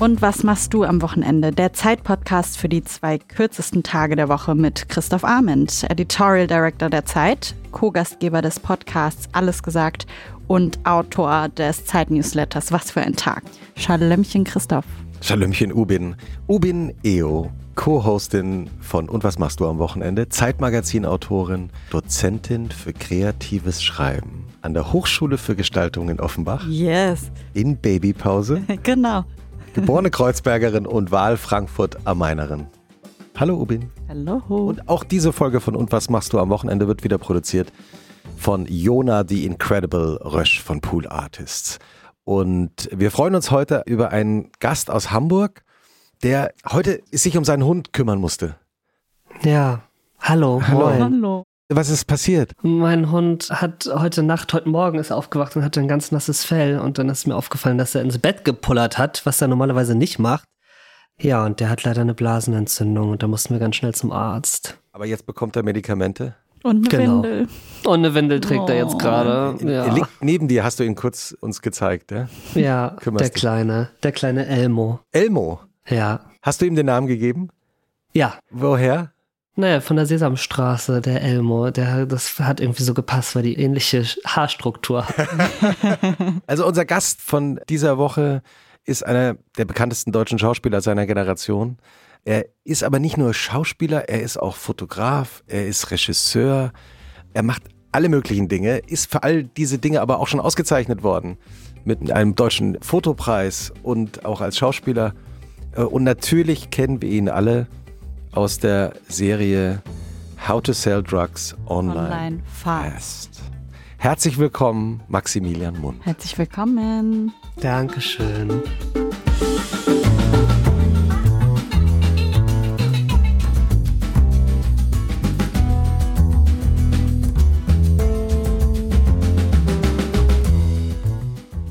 Und was machst du am Wochenende? Der Zeit-Podcast für die zwei kürzesten Tage der Woche mit Christoph Arment, Editorial Director der Zeit, Co-Gastgeber des Podcasts Alles gesagt und Autor des Zeit-Newsletters Was für ein Tag. Schalömmchen Christoph. Schalömmchen Ubin. Ubin Eo, Co-Hostin von Und was machst du am Wochenende? Zeitmagazin-Autorin, Dozentin für kreatives Schreiben an der Hochschule für Gestaltung in Offenbach. Yes. In Babypause. genau. Geborene Kreuzbergerin und Wahl Frankfurt am Mainerin. Hallo Ubin. Hallo. Und auch diese Folge von Und was machst du am Wochenende wird wieder produziert von Jona the Incredible Rösch von Pool Artists. Und wir freuen uns heute über einen Gast aus Hamburg, der heute sich um seinen Hund kümmern musste. Ja, hallo. Hallo. Moin. Hallo. Was ist passiert? Mein Hund hat heute Nacht, heute Morgen ist er aufgewacht und hatte ein ganz nasses Fell und dann ist mir aufgefallen, dass er ins Bett gepullert hat, was er normalerweise nicht macht. Ja, und der hat leider eine Blasenentzündung und da mussten wir ganz schnell zum Arzt. Aber jetzt bekommt er Medikamente. Und eine Genau. Windel. Und eine Windel trägt er jetzt Oh. gerade. Er Ja, liegt neben dir, hast du ihn kurz uns gezeigt, ja? ja Kümmerst der dich. kleine, der kleine Elmo. Elmo. Ja, Hast du ihm den Namen gegeben? ja. Woher? Naja, von der Sesamstraße, der Elmo, der, das hat irgendwie so gepasst, weil die ähnliche Haarstruktur haben. Also unser Gast von dieser Woche ist einer der bekanntesten deutschen Schauspieler seiner Generation. Er ist aber nicht nur Schauspieler, er ist auch Fotograf, er ist Regisseur, er macht alle möglichen Dinge, ist für all diese Dinge aber auch schon ausgezeichnet worden mit einem deutschen Fotopreis und auch als Schauspieler. Äh, Und natürlich kennen wir ihn alle aus der Serie How to Sell Drugs Online, Online fast. Fast. Herzlich willkommen, Maximilian Mund. Herzlich willkommen. Dankeschön.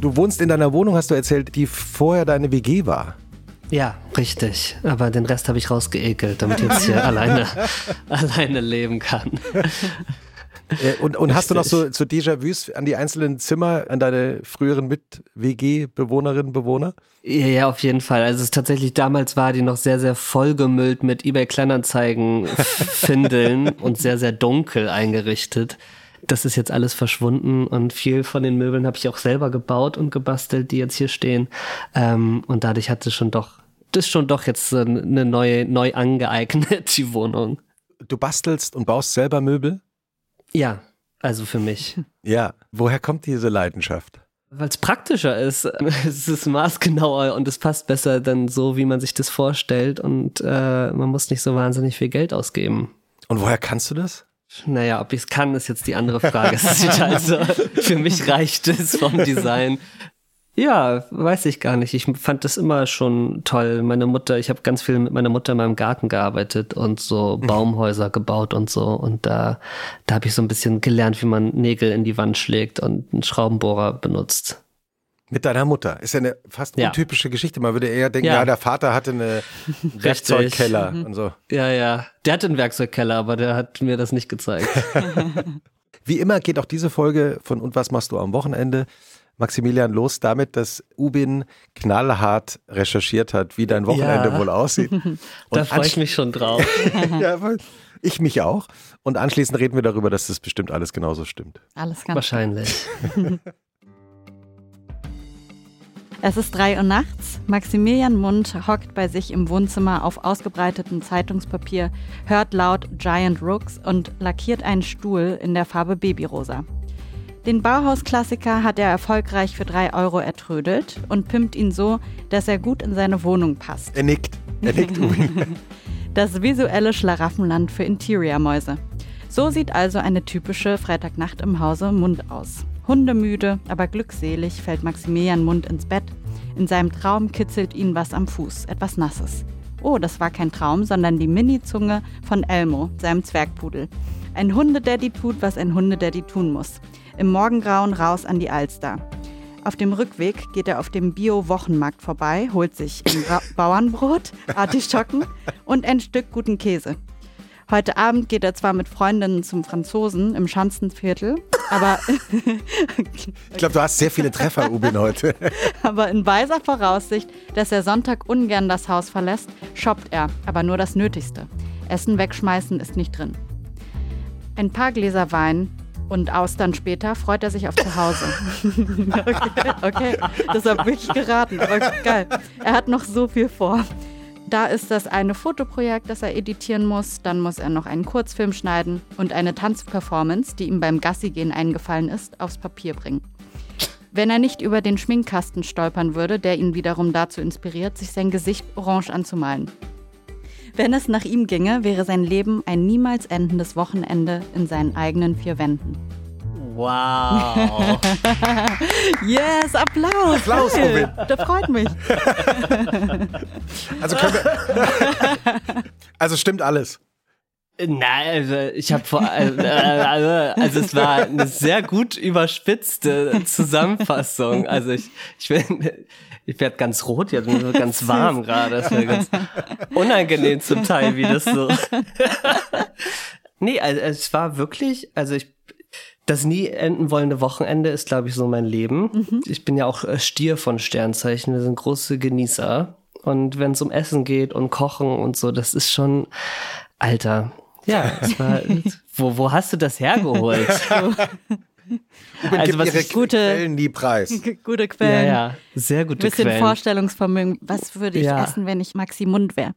Du wohnst in deiner Wohnung, hast du erzählt, die vorher deine WG war. Ja, richtig. Aber den Rest habe ich rausgeekelt, damit ich jetzt hier alleine, alleine leben kann. Äh, Und, und hast du noch so, so Déjà-vus an die einzelnen Zimmer, an deine früheren Mit-WG-Bewohnerinnen, Bewohner? Ja, ja, auf jeden Fall. Also es tatsächlich damals war die noch sehr, sehr vollgemüllt mit eBay Kleinanzeigen Findeln und sehr, sehr dunkel eingerichtet. Das ist jetzt alles verschwunden und viel von den Möbeln habe ich auch selber gebaut und gebastelt, die jetzt hier stehen. Ähm, und dadurch hat es schon doch, das ist schon doch jetzt eine neue, neu angeeignet, die Wohnung. Du bastelst und baust selber Möbel? Ja, also für mich. Ja. Woher kommt diese Leidenschaft? Weil es praktischer ist. Es ist maßgenauer und es passt besser dann so, wie man sich das vorstellt. Und äh, man muss nicht so wahnsinnig viel Geld ausgeben. Und woher kannst du das? Naja, ob ich es kann, ist jetzt die andere Frage. Also, für mich reicht es vom Design. Ja, weiß ich gar nicht. Ich fand das immer schon toll. Meine Mutter, ich habe ganz viel mit meiner Mutter in meinem Garten gearbeitet und so Baumhäuser gebaut und so. Und da, da habe ich so ein bisschen gelernt, wie man Nägel in die Wand schlägt und einen Schraubenbohrer benutzt. Mit deiner Mutter. Ist ja eine fast Ja. untypische Geschichte. Man würde eher denken, ja, Ja. der Vater hatte eine Werkzeugkeller und so. Ja, ja. Der hatte einen Werkzeugkeller, aber der hat mir das nicht gezeigt. Wie immer geht auch diese Folge von Und was machst du am Wochenende? Maximilian los damit, dass Ubin knallhart recherchiert hat, wie dein Wochenende Ja. wohl aussieht. da Und freue ich mich schon drauf. ja, ich mich auch. Und anschließend reden wir darüber, dass das bestimmt alles genauso stimmt. Alles ganz Wahrscheinlich. Es ist drei Uhr nachts. Maximilian Mund hockt bei sich im Wohnzimmer auf ausgebreitetem Zeitungspapier, hört laut Giant Rooks und lackiert einen Stuhl in der Farbe Babyrosa. Den Bauhausklassiker hat er erfolgreich für drei Euro ertrödelt und pimpt ihn so, dass er gut in seine Wohnung passt. Er nickt. Er nickt, Ubin. Das visuelle Schlaraffenland für Interiormäuse. So sieht also eine typische Freitagnacht im Hause Mund aus. Hundemüde, aber glückselig fällt Maximilian Mund ins Bett. In seinem Traum kitzelt ihn was am Fuß, etwas Nasses. Oh, das war kein Traum, sondern die Mini-Zunge von Elmo, seinem Zwergpudel. Ein Hundedaddy tut, was ein Hundedaddy tun muss. Im Morgengrauen raus an die Alster. Auf dem Rückweg geht er auf dem Bio-Wochenmarkt vorbei, holt sich ein Bauernbrot, Artischocken und ein Stück guten Käse. Heute Abend geht er zwar mit Freundinnen zum Franzosen im Schanzenviertel, aber, Ich glaube, du hast sehr viele Treffer, Ubin, heute. aber in weiser Voraussicht, dass er Sonntag ungern das Haus verlässt, shoppt er, aber nur das Nötigste. Essen wegschmeißen ist nicht drin. Ein paar Gläser Wein und Austern später freut er sich auf Zuhause. okay, okay, das habe wirklich geraten, aber geil. Er hat noch so viel vor. Da ist das eine Fotoprojekt, das er editieren muss. Dann muss er noch einen Kurzfilm schneiden und eine Tanzperformance, die ihm beim Gassigehen eingefallen ist, aufs Papier bringen. Wenn er nicht über den Schminkkasten stolpern würde, der ihn wiederum dazu inspiriert, sich sein Gesicht orange anzumalen. Wenn es nach ihm ginge, wäre sein Leben ein niemals endendes Wochenende in seinen eigenen vier Wänden. Wow. Yes, Applaus! Applaus, Hey, Robin. Das freut mich. Also können wir. Also stimmt alles. Nein, also ich habe vor also, also, also es war eine sehr gut überspitzte Zusammenfassung. Also ich ich bin ich werde ganz rot jetzt, mir wird ganz warm gerade. Das wäre ganz unangenehm zum Teil, wie das so. nee, also es war wirklich, also ich das nie enden wollende Wochenende ist, glaube ich, so mein Leben. Ich bin ja auch äh, Stier von Sternzeichen. Wir sind große Genießer. Und wenn es um Essen geht und Kochen und so, das ist schon, Alter. Ja, es war, wo, wo hast du das hergeholt? Ubin Also was ihre ich- gute- Quellen nie preis. Gute ja, Quellen. ja, sehr gute Bisschen Quellen. Vorstellungsvermögen. Was würde ich Ja. essen, wenn ich Maxi Mund wäre?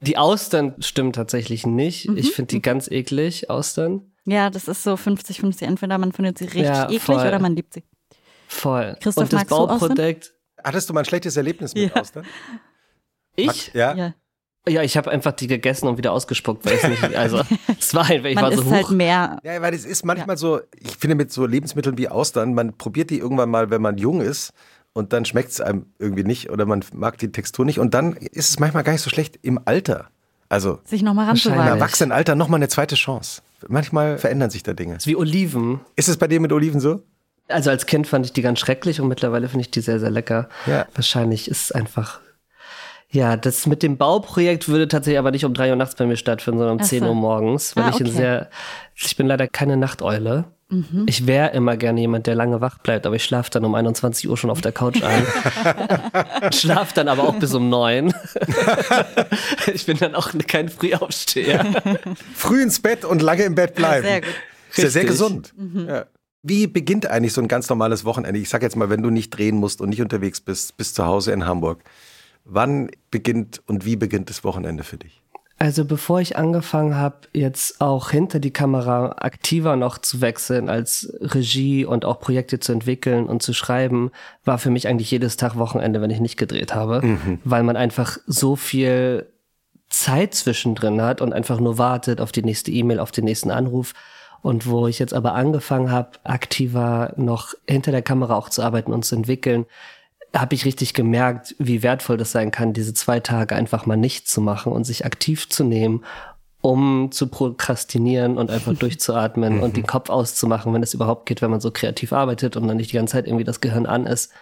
Die Austern stimmen tatsächlich nicht. Mhm. Ich finde die ganz eklig, Austern. Ja, das ist so 50-50. Entweder man findet sie richtig Ja, eklig voll. oder man liebt sie. Voll. Christoph, und das magst du Austern? Bauprodukt. Hattest du mal ein schlechtes Erlebnis mit Ja. Austern? Ich? Ja. Ja. Ja, ich habe einfach die gegessen und wieder ausgespuckt, weil ich nicht, also es war einfach, ich Man war so halt hoch. mehr. Ja, weil es ist manchmal so, ich finde mit so Lebensmitteln wie Austern, man probiert die irgendwann mal, wenn man jung ist und dann schmeckt es einem irgendwie nicht oder man mag die Textur nicht und dann ist es manchmal gar nicht so schlecht im Alter. Also Sich nochmal im ranzuwagen. Erwachsenenalter nochmal eine zweite Chance. Manchmal verändern sich da Dinge. Ist wie Oliven. Ist es bei dir mit Oliven so? Also als Kind fand ich die ganz schrecklich und mittlerweile finde ich die sehr, sehr lecker. Ja. Wahrscheinlich ist es einfach. Ja, das mit dem Bauprojekt würde tatsächlich aber nicht um drei Uhr nachts bei mir stattfinden, sondern um so. 10 Uhr morgens, weil Ah, ich ein okay. Mhm. sehr, ich bin leider keine Nachteule. Ich wäre immer gerne jemand, der lange wach bleibt, aber ich schlafe dann um 21 Uhr schon auf der Couch ein. schlaf dann aber auch bis um neun. ich bin dann auch kein Frühaufsteher. Früh ins Bett und lange im Bett bleiben. Sehr gut. Ist ja sehr gesund. Ja. Wie beginnt eigentlich so ein ganz normales Wochenende? Ich sag jetzt mal, wenn du nicht drehen musst und nicht unterwegs bist, bist zu Hause in Hamburg. Wann beginnt und wie beginnt das Wochenende für dich? Also bevor ich angefangen habe, jetzt auch hinter die Kamera aktiver noch zu wechseln, als Regie und auch Projekte zu entwickeln und zu schreiben, war für mich eigentlich jedes Tag Wochenende, wenn ich nicht gedreht habe, weil man einfach so viel Zeit zwischendrin hat und einfach nur wartet auf die nächste E-Mail, auf den nächsten Anruf. Und wo ich jetzt aber angefangen habe, aktiver noch hinter der Kamera auch zu arbeiten und zu entwickeln, habe ich richtig gemerkt, wie wertvoll das sein kann, diese zwei Tage einfach mal nicht zu machen und sich aktiv zu nehmen, um zu prokrastinieren und einfach durchzuatmen und den Kopf auszumachen, wenn es überhaupt geht, wenn man so kreativ arbeitet und dann nicht die ganze Zeit irgendwie das Gehirn an ist.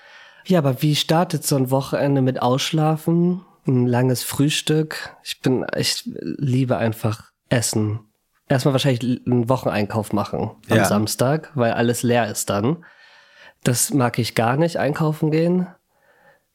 Ja, aber wie startet so ein Wochenende mit Ausschlafen? Ein langes Frühstück. Ich bin, ich liebe einfach Essen. Erstmal wahrscheinlich einen Wocheneinkauf machen am Ja. Samstag, weil alles leer ist dann. Das mag ich gar nicht, einkaufen gehen.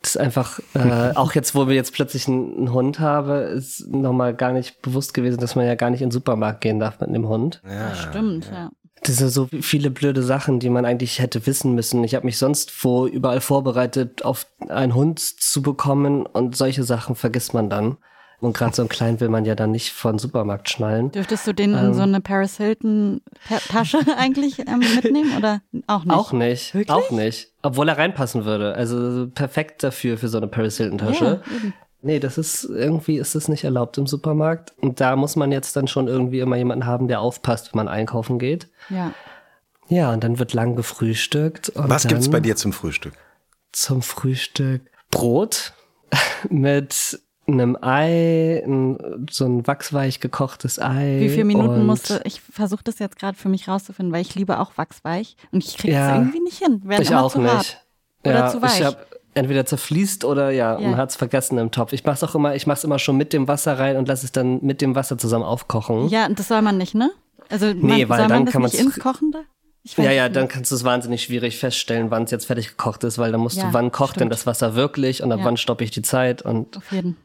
Das ist einfach, äh, auch jetzt, wo wir jetzt plötzlich einen, einen Hund haben, ist nochmal gar nicht bewusst gewesen, dass man ja gar nicht in den Supermarkt gehen darf mit einem Hund. Ja. Stimmt, ja. Das sind so viele blöde Sachen, die man eigentlich hätte wissen müssen. Ich habe mich sonst wo überall vorbereitet, auf einen Hund zu bekommen und solche Sachen vergisst man dann. Und gerade so einen kleinen will man ja dann nicht von Supermarkt schnallen. Dürftest du den Ähm. in so eine Paris Hilton Ta- Tasche eigentlich ähm, mitnehmen oder auch nicht? Auch nicht, Wirklich? auch nicht. Obwohl er reinpassen würde. Also perfekt dafür für so eine Paris Hilton Tasche. Ja, eben. Nee, das ist irgendwie ist das nicht erlaubt im Supermarkt. Und da muss man jetzt dann schon irgendwie immer jemanden haben, der aufpasst, wenn man einkaufen geht. ja. Ja, und dann wird lang gefrühstückt. Und Was gibt's bei dir zum Frühstück? Zum Frühstück Brot mit einem Ei, ein, so ein wachsweich gekochtes Ei. Wie viele Minuten und musste, ich versuche das jetzt gerade für mich rauszufinden, weil ich liebe auch wachsweich und ich kriege es Ja. irgendwie nicht hin. Werden Ich immer auch zu nicht. hart. Oder ja, zu weich. Ich hab, entweder zerfließt oder ja, Ja. man hat's vergessen im Topf. Ich mach's auch immer, ich mach's immer schon mit dem Wasser rein und lasse es dann mit dem Wasser zusammen aufkochen. Ja, und das soll man nicht, ne? Also man, Nee, weil soll dann man das kann nicht ins Kochende? Ja, ja, dann kannst du es wahnsinnig schwierig feststellen, wann es jetzt fertig gekocht ist, weil dann musst Ja, du, wann kocht denn stimmt. das Wasser wirklich und ab Ja. wann stoppe ich die Zeit und Auf jeden.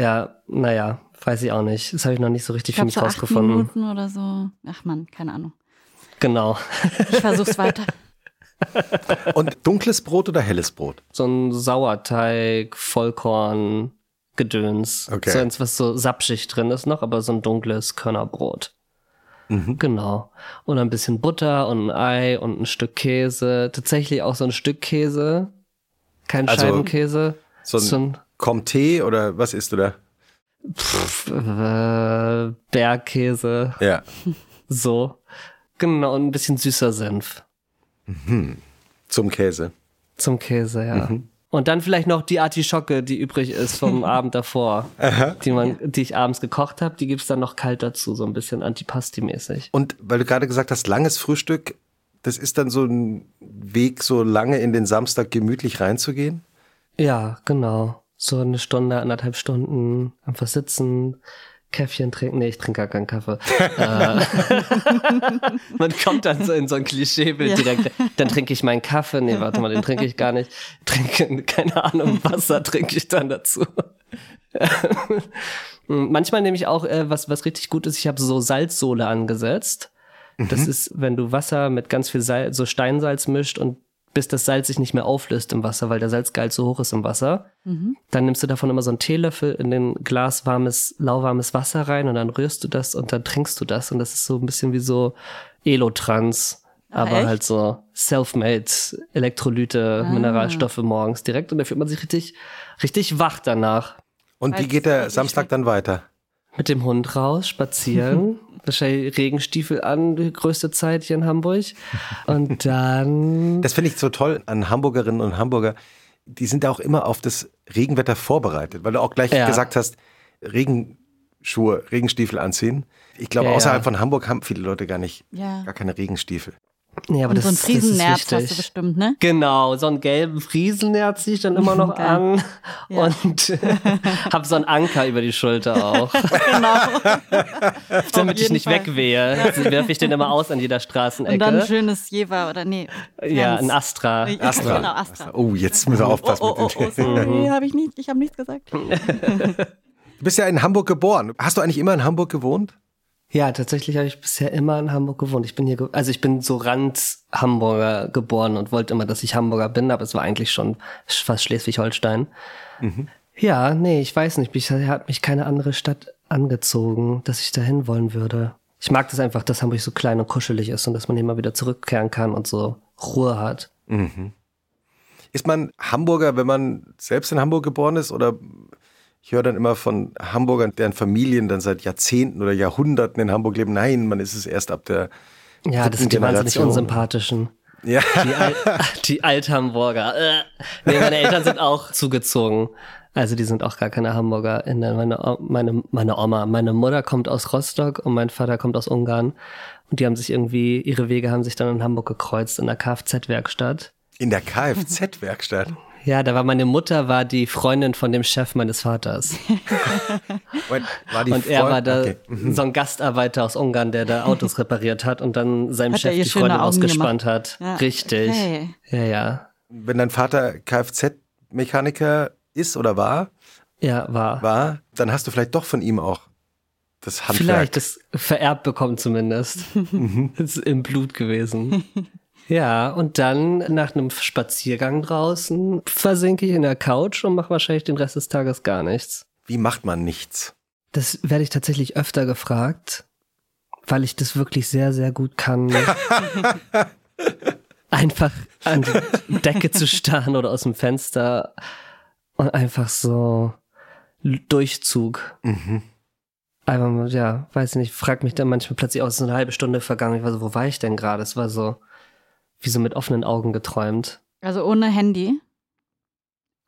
Ja, naja, weiß ich auch nicht. Das habe ich noch nicht so richtig Ich für mich so acht rausgefunden. Minuten oder so. Ach man, keine Ahnung. Genau. Ich versuch's weiter. Und dunkles Brot oder helles Brot? So ein Sauerteig, Vollkorn, Gedöns. Okay. So eins, was so sapschig drin ist noch, aber so ein dunkles Körnerbrot. Mhm. Genau. Und ein bisschen Butter und ein Ei und ein Stück Käse. Tatsächlich auch so ein Stück Käse. Kein Also Scheibenkäse. So ein, So ein Comté oder was isst du da? äh, Bergkäse. Ja. So. Genau, und ein bisschen süßer Senf. Zum Käse. Zum Käse, ja. Mhm. Und dann vielleicht noch die Artischocke, die übrig ist vom Abend davor, die man, die ich abends gekocht habe, die gibt's dann noch kalt dazu, so ein bisschen Antipasti-mäßig. Und weil du gerade gesagt hast, langes Frühstück, das ist dann so ein Weg, so lange in den Samstag gemütlich reinzugehen? Ja, genau. So eine Stunde, anderthalb Stunden einfach sitzen, Käffchen trinken. Nee, ich trinke gar keinen Kaffee. äh, man kommt dann so in so ein Klischeebild Ja. direkt. Dann trinke ich meinen Kaffee. Nee, warte mal, den trinke ich gar nicht. Trinke, keine Ahnung, Wasser trinke ich dann dazu. Manchmal nehme ich auch, äh, was, was richtig gut ist, ich habe so Salzsohle angesetzt. Das ist, wenn du Wasser mit ganz viel Salz, so Steinsalz mischt und bis das Salz sich nicht mehr auflöst im Wasser, weil der Salzgehalt so hoch ist im Wasser. Dann nimmst du davon immer so einen Teelöffel in den Glas warmes, lauwarmes Wasser rein und dann rührst du das und dann trinkst du das. Und das ist so ein bisschen wie so Elotrans, Ah, aber echt? halt so self-made Elektrolyte, Ah. Mineralstoffe morgens direkt und da fühlt man sich richtig, richtig wach danach. Und wie geht der Samstag dann weiter? Mit dem Hund raus, spazieren, wahrscheinlich Regenstiefel an, die größte Zeit hier in Hamburg. Und dann, Das finde ich so toll an Hamburgerinnen und Hamburger. Die sind auch immer auf das Regenwetter vorbereitet, weil du auch gleich Ja. gesagt hast, Regenschuhe, Regenstiefel anziehen. Ich glaube, Ja, außerhalb ja. von Hamburg haben viele Leute gar nicht, Ja. gar keine Regenstiefel. Nee, aber Und das, so ein das Friesennerz hast du bestimmt, ne? Genau, so einen gelben Friesennerz ziehe ich dann immer noch Geil. an Ja. und hab so einen Anker über die Schulter auch, Genau. damit ich nicht Fall. wegwehe. Werfe ich den immer aus an jeder Und dann Straßenecke. ein schönes Jever oder nee. Ja, ein Astra. Astra. Genau, Astra. Oh, jetzt müssen wir Oh, aufpassen oh, oh, mit oh, den. sorry, habe ich nicht, ich habe nichts gesagt. Du bist ja in Hamburg geboren. Hast du eigentlich immer in Hamburg gewohnt? Ja, tatsächlich habe ich bisher immer in Hamburg gewohnt. Ich bin hier, also ich bin so Rand-Hamburger geboren und wollte immer, dass ich Hamburger bin, aber es war eigentlich schon fast Schleswig-Holstein. Ja, nee, ich weiß nicht. Mich hat mich keine andere Stadt angezogen, dass ich dahin wollen würde. Ich mag das einfach, dass Hamburg so klein und kuschelig ist und dass man immer wieder zurückkehren kann und so Ruhe hat. Ist man Hamburger, wenn man selbst in Hamburg geboren ist? Oder ich höre dann immer von Hamburgern, deren Familien dann seit Jahrzehnten oder Jahrhunderten in Hamburg leben. Nein, man ist es erst ab der. Ja, das sind die wahnsinnig Generation. unsympathischen. Ja. Die, Al die Alt-Hamburger. Äh. Nee, meine Eltern sind auch zugezogen. Also die sind auch gar keine HamburgerInnen. Meine, meine, meine Oma, meine Mutter kommt aus Rostock und mein Vater kommt aus Ungarn. Und die haben sich irgendwie, ihre Wege haben sich dann in Hamburg gekreuzt, in der Kfz-Werkstatt. In der Kfz-Werkstatt. Ja, da war meine Mutter, war die Freundin von dem Chef meines Vaters. Die Und er Freund- war da Okay. Mhm. so ein Gastarbeiter aus Ungarn, der da Autos repariert hat und dann seinem Hat Chef die Freundin Augen ausgespannt gemacht? hat. Ja. Richtig. Okay. Ja, ja. Wenn dein Vater Kfz-Mechaniker ist oder war, Ja, war. war, dann hast du vielleicht doch von ihm auch das Handwerk. Vielleicht das vererbt bekommen zumindest. das ist im Blut gewesen. Ja, und dann nach einem Spaziergang draußen versinke ich in der Couch und mache wahrscheinlich den Rest des Tages gar nichts. Wie macht man nichts? Das werde ich tatsächlich öfter gefragt, weil ich das wirklich sehr, sehr gut kann. einfach an die Decke zu starren oder aus dem Fenster und einfach so Durchzug. Einfach, mal, ja, weiß nicht, frag mich dann manchmal plötzlich aus, so eine halbe Stunde vergangen. Ich war so, wo war ich denn gerade? Es war so, wie so mit offenen Augen geträumt. Also ohne Handy.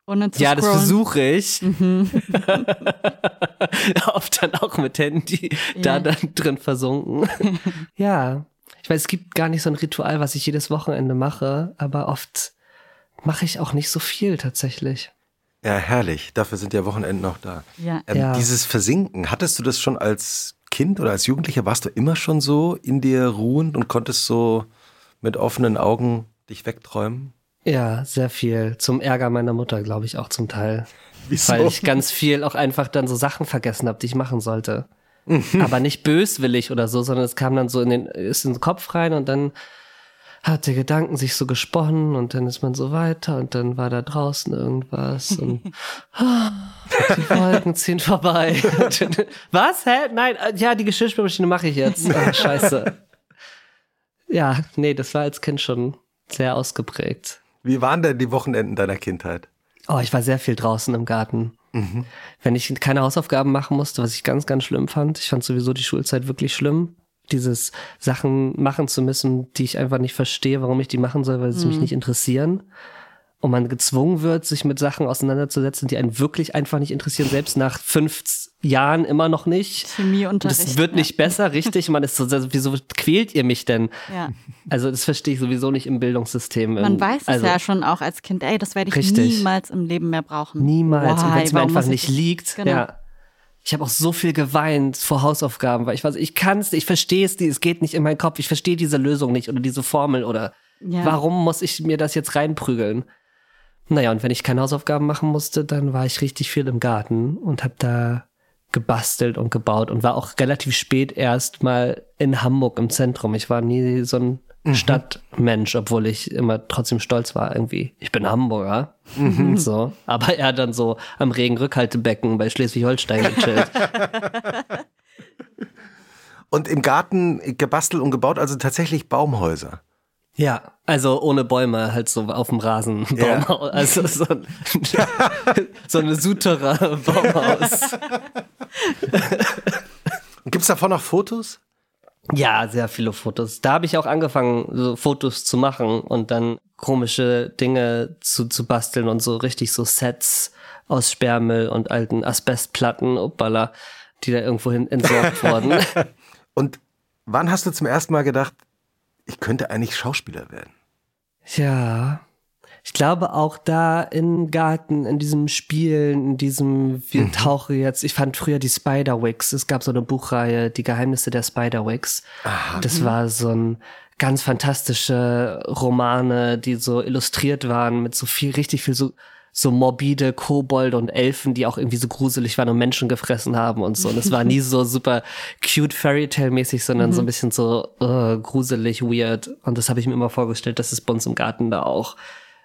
Ohne zu ja, das scrollen. versuche ich. Mhm. Oft dann auch mit Handy Ja. da dann drin versunken. ja. Ich weiß, es gibt gar nicht so ein Ritual, was ich jedes Wochenende mache, aber oft mache ich auch nicht so viel tatsächlich. Ja, herrlich. Dafür sind ja Wochenenden noch da. Ja. Ähm, Ja. Dieses Versinken, hattest du das schon als Kind oder als Jugendlicher? Warst du immer schon so in dir ruhend und konntest so mit offenen Augen dich wegträumen? Ja, sehr viel. Zum Ärger meiner Mutter, glaube ich, auch zum Teil. Wieso? Weil ich ganz viel auch einfach dann so Sachen vergessen habe, die ich machen sollte. Mhm. Aber nicht böswillig oder so, sondern es kam dann so in den, ist in den Kopf rein und dann hat der Gedanken sich so gesponnen und dann ist man so weiter und dann war da draußen irgendwas und ah, die Wolken ziehen vorbei. Was? Hä? Nein, äh, ja, die Geschirrspülmaschine mache ich jetzt. Ah, scheiße. Ja, nee, das war als Kind schon sehr ausgeprägt. Wie waren denn die Wochenenden deiner Kindheit? Oh, ich war sehr viel draußen im Garten. Wenn ich keine Hausaufgaben machen musste, was ich ganz, ganz schlimm fand. Ich fand sowieso die Schulzeit wirklich schlimm. Dieses Sachen machen zu müssen, die ich einfach nicht verstehe, warum ich die machen soll, weil sie mich nicht interessieren. Und man gezwungen wird, sich mit Sachen auseinanderzusetzen, die einen wirklich einfach nicht interessieren, selbst nach fünf Jahren immer noch nicht. Und Chemieunterricht. es wird nicht besser, richtig? Man ist so, wieso quält ihr mich denn? Ja. Also das verstehe ich sowieso nicht im Bildungssystem. Man weiß es also, ja schon auch als Kind, ey, das werde ich Richtig. niemals im Leben mehr brauchen. Niemals. und Why? wenn es mir einfach nicht das- liegt. Genau. Ja. Ich habe auch so viel geweint vor Hausaufgaben, weil ich weiß, ich kann es, ich verstehe es, es geht nicht in meinen Kopf, ich verstehe diese Lösung nicht oder diese Formel oder Ja. warum muss ich mir das jetzt reinprügeln? Naja, und wenn ich keine Hausaufgaben machen musste, dann war ich richtig viel im Garten und habe da gebastelt und gebaut und war auch relativ spät erst mal in Hamburg im Zentrum. Ich war nie so ein Stadtmensch, obwohl ich immer trotzdem stolz war irgendwie. Ich bin Hamburger. So. Aber er hat dann so am Regenrückhaltebecken bei Schleswig-Holstein gechillt. Und im Garten gebastelt und gebaut, also tatsächlich Baumhäuser. Ja, also ohne Bäume, halt so auf dem Rasen. Ja. Also so, ein, so eine Suterer Baumhaus. Gibt es davon noch Fotos? Ja, sehr viele Fotos. Da habe ich auch angefangen, so Fotos zu machen und dann komische Dinge zu, zu basteln und so richtig so Sets aus Sperrmüll und alten Asbestplatten, uppala, die da irgendwohin entsorgt wurden. Und wann hast du zum ersten Mal gedacht, ich könnte eigentlich Schauspieler werden? Ja. Ich glaube auch da im Garten, in diesem Spielen, in diesem, wir tauchen jetzt, ich fand früher die Spiderwicks, es gab so eine Buchreihe, die Geheimnisse der Spiderwicks. Das war so ein ganz fantastische Romane, die so illustriert waren mit so viel, richtig viel so, so morbide Kobolde und Elfen, die auch irgendwie so gruselig waren und Menschen gefressen haben und so. Und es war nie so super cute Fairytale-mäßig, sondern so ein bisschen so äh, gruselig, weird. Und das habe ich mir immer vorgestellt, dass es bei uns im Garten da auch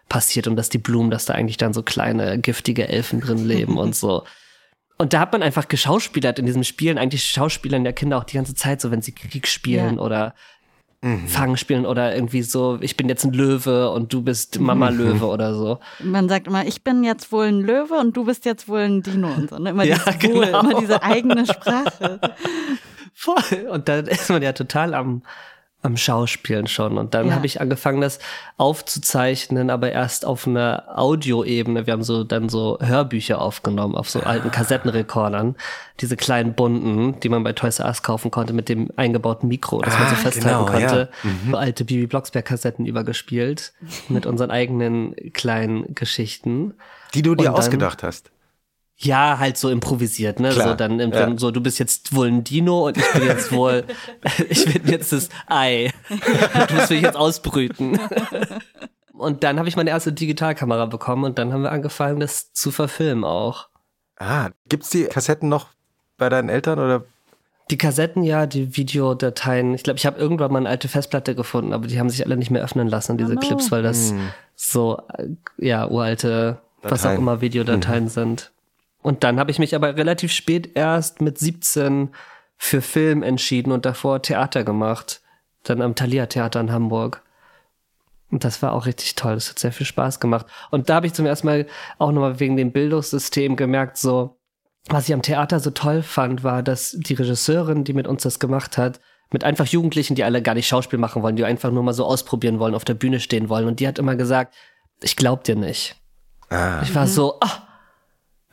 passiert und dass die Blumen, dass da eigentlich dann so kleine giftige Elfen drin leben und so. Und da hat man einfach geschauspielert in diesem Spielen. Eigentlich schauspielern ja Kinder auch die ganze Zeit so, wenn sie Krieg spielen Ja. oder Fangen spielen oder irgendwie so, ich bin jetzt ein Löwe und du bist Mama Löwe oder so. Man sagt immer, ich bin jetzt wohl ein Löwe und du bist jetzt wohl ein Dino und so. Ne? Immer Ja, dieses Wohl, genau. immer diese eigene Sprache. Voll. Und dann ist man ja total am, am Schauspielen schon. Und dann Ja. habe ich angefangen, das aufzuzeichnen, aber erst auf einer Audioebene. Wir haben so dann so Hörbücher aufgenommen auf so alten Kassettenrekordern. Diese kleinen bunten, die man bei Toys R Us kaufen konnte mit dem eingebauten Mikro, das man so Ah, festhalten genau, konnte. ja. So alte Bibi Blocksberg-Kassetten übergespielt mit unseren eigenen kleinen Geschichten. Die du dir ausgedacht hast. Ja, halt so improvisiert, ne? Klar, So dann im ja. So du bist jetzt wohl ein Dino und ich bin jetzt wohl, ich bin jetzt das Ei. Du musst mich jetzt ausbrüten. Und dann habe ich meine erste Digitalkamera bekommen und dann haben wir angefangen, das zu verfilmen auch. Ah, gibt's die Kassetten noch bei deinen Eltern oder? Die Kassetten, ja, die Videodateien. Ich glaube, ich habe irgendwann mal eine alte Festplatte gefunden, aber die haben sich alle nicht mehr öffnen lassen, diese Oh. Clips, weil das so, äh, ja, uralte, was auch Dateien. immer Videodateien sind. Und dann habe ich mich aber relativ spät erst mit 17 für Film entschieden und davor Theater gemacht. Dann am Thalia Theater in Hamburg. Und das war auch richtig toll. Das hat sehr viel Spaß gemacht. Und da habe ich zum ersten Mal auch nochmal wegen dem Bildungssystem gemerkt, so, was ich am Theater so toll fand, war, dass die Regisseurin, die mit uns das gemacht hat, mit einfach Jugendlichen, die alle gar nicht Schauspiel machen wollen, die einfach nur mal so ausprobieren wollen, auf der Bühne stehen wollen. Und die hat immer gesagt, ich glaub dir nicht. Ah, Ich war so, ah,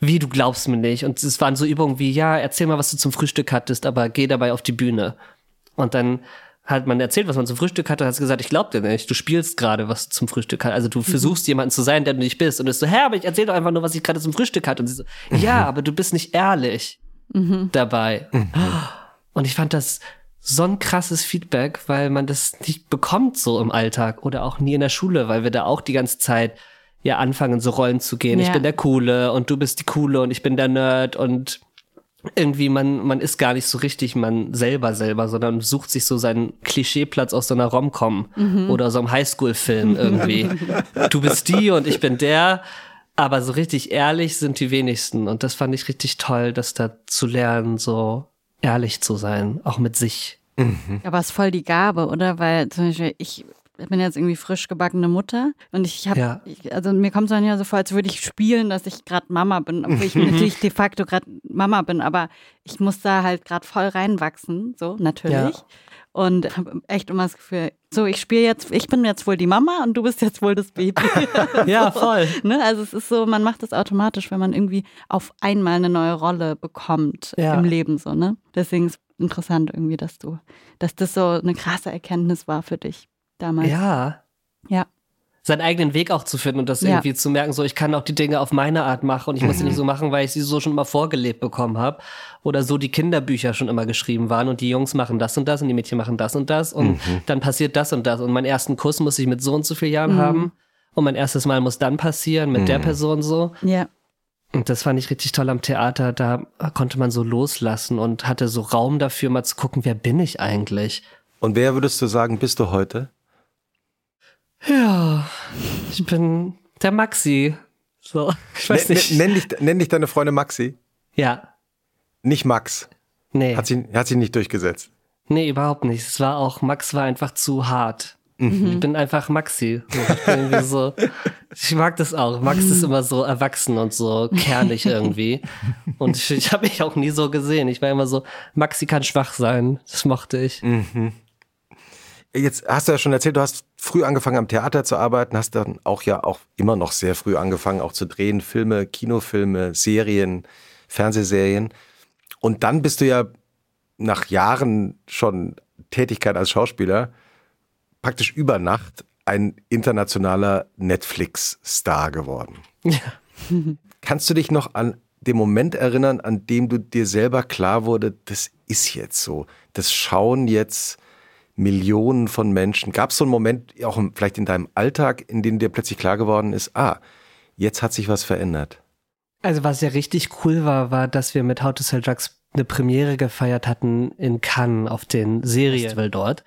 wie du glaubst mir nicht. Und es waren so Übungen wie, ja, erzähl mal, was du zum Frühstück hattest, aber geh dabei auf die Bühne. Und dann hat man erzählt, was man zum Frühstück hatte, hast gesagt, ich glaub dir nicht, du spielst gerade, was du zum Frühstück hast. Also du versuchst jemanden zu sein, der du nicht bist. Und du bist so, hä, aber ich erzähl doch einfach nur, was ich gerade zum Frühstück hatte. Und sie so, ja, aber du bist nicht ehrlich dabei. Und ich fand das so ein krasses Feedback, weil man das nicht bekommt so im Alltag oder auch nie in der Schule, weil wir da auch die ganze Zeit ja anfangen, so Rollen zu gehen. Ich Ja. bin der Coole und du bist die Coole und ich bin der Nerd und irgendwie man, man ist gar nicht so richtig man selber selber, sondern sucht sich so seinen Klischeeplatz aus so einer Rom-Com oder so einem Highschool-Film irgendwie. du bist die und ich bin der, aber so richtig ehrlich sind die wenigsten und das fand ich richtig toll, das da zu lernen, so ehrlich zu sein, auch mit sich. Aber es ist voll die Gabe, oder? Weil zum Beispiel ich bin jetzt irgendwie frisch gebackene Mutter und ich habe, Ja. also mir kommt es dann ja so vor, als würde ich spielen, dass ich gerade Mama bin, obwohl ich natürlich de facto gerade Mama bin, aber ich muss da halt gerade voll reinwachsen, so natürlich. Ja. Und habe echt immer das Gefühl, so ich spiele jetzt, ich bin jetzt wohl die Mama und du bist jetzt wohl das Baby. Ja, voll. ne? Also es ist so, man macht das automatisch, wenn man irgendwie auf einmal eine neue Rolle bekommt Ja. im Leben so, ne? Deswegen ist es interessant irgendwie, dass du, dass das so eine krasse Erkenntnis war für dich damals. Ja. Ja. Seinen eigenen Weg auch zu finden und das Ja. irgendwie zu merken, so ich kann auch die Dinge auf meine Art machen und ich muss sie nicht so machen, weil ich sie so schon immer vorgelebt bekommen habe oder so die Kinderbücher schon immer geschrieben waren und die Jungs machen das und das und die Mädchen machen das und das und dann passiert das und das und meinen ersten Kuss muss ich mit so und so vielen Jahren haben und mein erstes Mal muss dann passieren mit der Person so Ja. und das fand ich richtig toll am Theater. Da konnte man so loslassen und hatte so Raum dafür, mal zu gucken, wer bin ich eigentlich? Und wer würdest du sagen, bist du heute? Ja, ich bin der Maxi. So, ich weiß Nenn- nicht. Nenn, dich, nenn dich deine Freundin Maxi. Ja, Nicht Max. nee, Hat sie, hat sie nicht durchgesetzt. nee, überhaupt nicht. Es war auch, Max war einfach zu hart. Ich bin einfach Maxi. Ich, so, ich mag das auch. Max ist immer so erwachsen und so kernig irgendwie. Und ich, ich habe mich auch nie so gesehen. Ich war immer so, Maxi kann schwach sein. Das mochte ich. Jetzt hast du ja schon erzählt, du hast früh angefangen am Theater zu arbeiten, hast dann auch ja auch immer noch sehr früh angefangen, auch zu drehen, Filme, Kinofilme, Serien, Fernsehserien. Und dann bist du ja nach Jahren schon Tätigkeit als Schauspieler praktisch über Nacht ein internationaler Netflix-Star geworden. Ja. Kannst du dich noch an den Moment erinnern, an dem du dir selber klar wurde, das ist jetzt so, das schauen jetzt Millionen von Menschen. Gab es so einen Moment, auch im- vielleicht in deinem Alltag, in dem dir plötzlich klar geworden ist, ah, jetzt hat sich was verändert? Also was ja richtig cool war, war, dass wir mit How to Sell Drugs eine Premiere gefeiert hatten in Cannes auf den Serienfestival dort.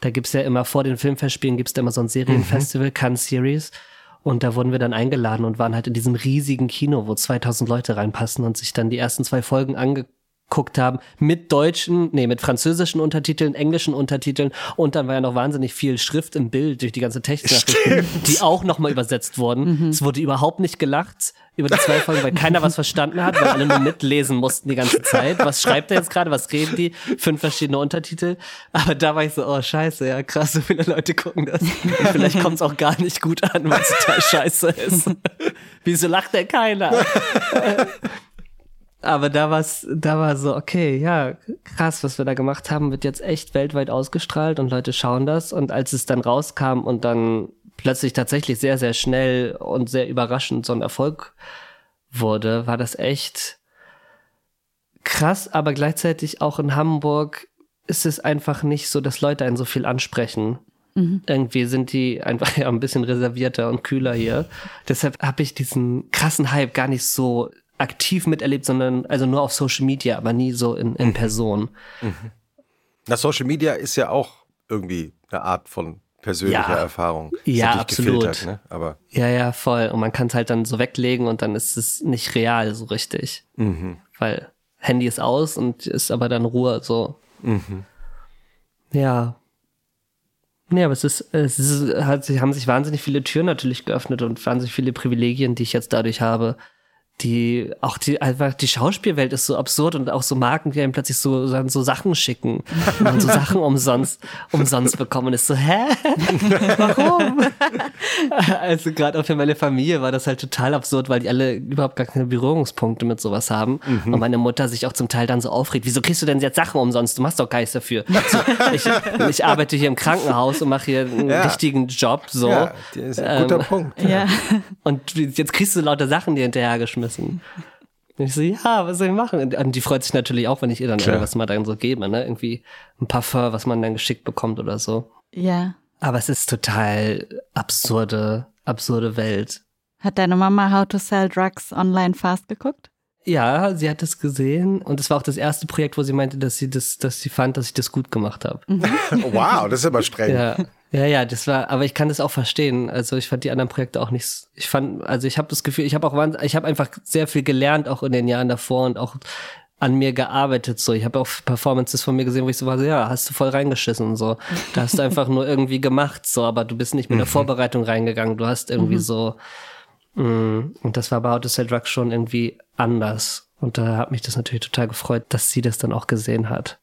Da gibt's ja immer vor den Filmfestspielen gibt's da immer so ein Serienfestival, Cannes Series. Und da wurden wir dann eingeladen und waren halt in diesem riesigen Kino, wo 2000 Leute reinpassen und sich dann die ersten zwei Folgen angeguckt haben mit deutschen, nee, mit französischen Untertiteln, englischen Untertiteln und dann war ja noch wahnsinnig viel Schrift im Bild durch die ganze Textnachrichten, die auch nochmal übersetzt wurden. Es wurde überhaupt nicht gelacht über die zwei Folgen, weil keiner was verstanden hat, weil alle nur mitlesen mussten die ganze Zeit. Was schreibt er jetzt gerade? Was reden die? Fünf verschiedene Untertitel. Aber da war ich so, oh scheiße, ja krass, so viele Leute gucken das. Und vielleicht kommt es auch gar nicht gut an, weil es total scheiße ist. Wieso lacht denn keiner? Aber da war's, da war so, okay, ja, krass, was wir da gemacht haben, wird jetzt echt weltweit ausgestrahlt und Leute schauen das. Und als es dann rauskam und dann plötzlich tatsächlich sehr, sehr schnell und sehr überraschend so ein Erfolg wurde, war das echt krass, aber gleichzeitig auch in Hamburg ist es einfach nicht so, dass Leute einen so viel ansprechen. Irgendwie sind die einfach ja ein bisschen reservierter und kühler hier. Deshalb habe ich diesen krassen Hype gar nicht so aktiv miterlebt, sondern also nur auf Social Media, aber nie so in, in Person. Na, Social Media ist ja auch irgendwie eine Art von persönlicher Ja. Erfahrung. Ist Ja, absolut. ne? Aber Ja, ja, voll. Und man kann es halt dann so weglegen und dann ist es nicht real so richtig. Weil Handy ist aus und ist aber dann Ruhe so. Ja. Nee, aber es ist, es ist, hat sich, haben sich wahnsinnig viele Türen natürlich geöffnet und wahnsinnig viele Privilegien, die ich jetzt dadurch habe, die auch die einfach die Schauspielwelt ist so absurd und auch so Marken, die einem plötzlich so so, so Sachen schicken und so Sachen umsonst umsonst bekommen. Ist so hä? Warum also gerade auch für meine Familie war das halt total absurd, weil die alle überhaupt gar keine Berührungspunkte mit sowas haben mhm. und meine Mutter sich auch zum Teil dann so aufregt, wieso kriegst du denn jetzt Sachen umsonst? Du machst doch gar nichts dafür. So, ich, ich arbeite hier im Krankenhaus und mache hier einen ja. richtigen Job so. Ja, das ist ein guter ähm, Punkt. Ja. Und jetzt kriegst du lauter Sachen dir hinterhergeschmissen. Und ich so, ja, was soll ich machen? Und die freut sich natürlich auch, wenn ich ihr dann Klar. irgendwas mal dann so gebe, ne? Irgendwie ein Parfum, was man dann geschickt bekommt oder so. Ja. Aber es ist total absurde, absurde Welt. Hat deine Mama How to Sell Drugs Online Fast geguckt? Ja, sie hat es gesehen und es war auch das erste Projekt, wo sie meinte, dass sie das, dass sie fand, dass ich das gut gemacht habe. Mhm. wow, das ist aber streng. Ja. Ja, ja, das war, aber ich kann das auch verstehen. Also ich fand die anderen Projekte auch nicht. Ich fand, also ich habe das Gefühl, ich habe auch, ich habe einfach sehr viel gelernt auch in den Jahren davor und auch an mir gearbeitet. So, ich habe auch Performances von mir gesehen, wo ich so war, so, ja, hast du voll reingeschissen und so. Da hast du einfach nur irgendwie gemacht, so, aber du bist nicht mit der mhm. Vorbereitung reingegangen. Du hast irgendwie mhm. so, mh, mm, und das war bei How to Sell Drugs schon irgendwie anders. Und da hat mich das natürlich total gefreut, dass sie das dann auch gesehen hat.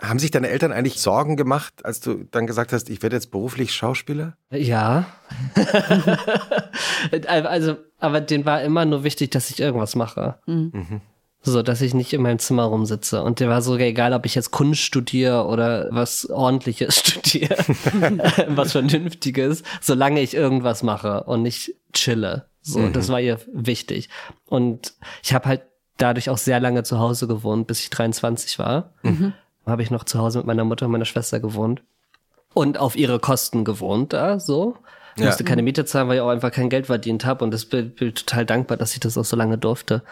Haben sich deine Eltern eigentlich Sorgen gemacht, als du dann gesagt hast, ich werde jetzt beruflich Schauspieler? Ja. also, aber denen war immer nur wichtig, dass ich irgendwas mache. Mhm. So, dass ich nicht in meinem Zimmer rumsitze. Und der war sogar egal, ob ich jetzt Kunst studiere oder was ordentliches studiere, was Vernünftiges, solange ich irgendwas mache und nicht chille. So, mhm. das war ihr wichtig. Und ich habe halt dadurch auch sehr lange zu Hause gewohnt, bis ich 23 war. Mhm habe ich noch zu Hause mit meiner Mutter und meiner Schwester gewohnt. Und auf ihre Kosten gewohnt da, so. Ich ja. musste keine Miete zahlen, weil ich auch einfach kein Geld verdient habe. Und das bin, bin total dankbar, dass ich das auch so lange durfte.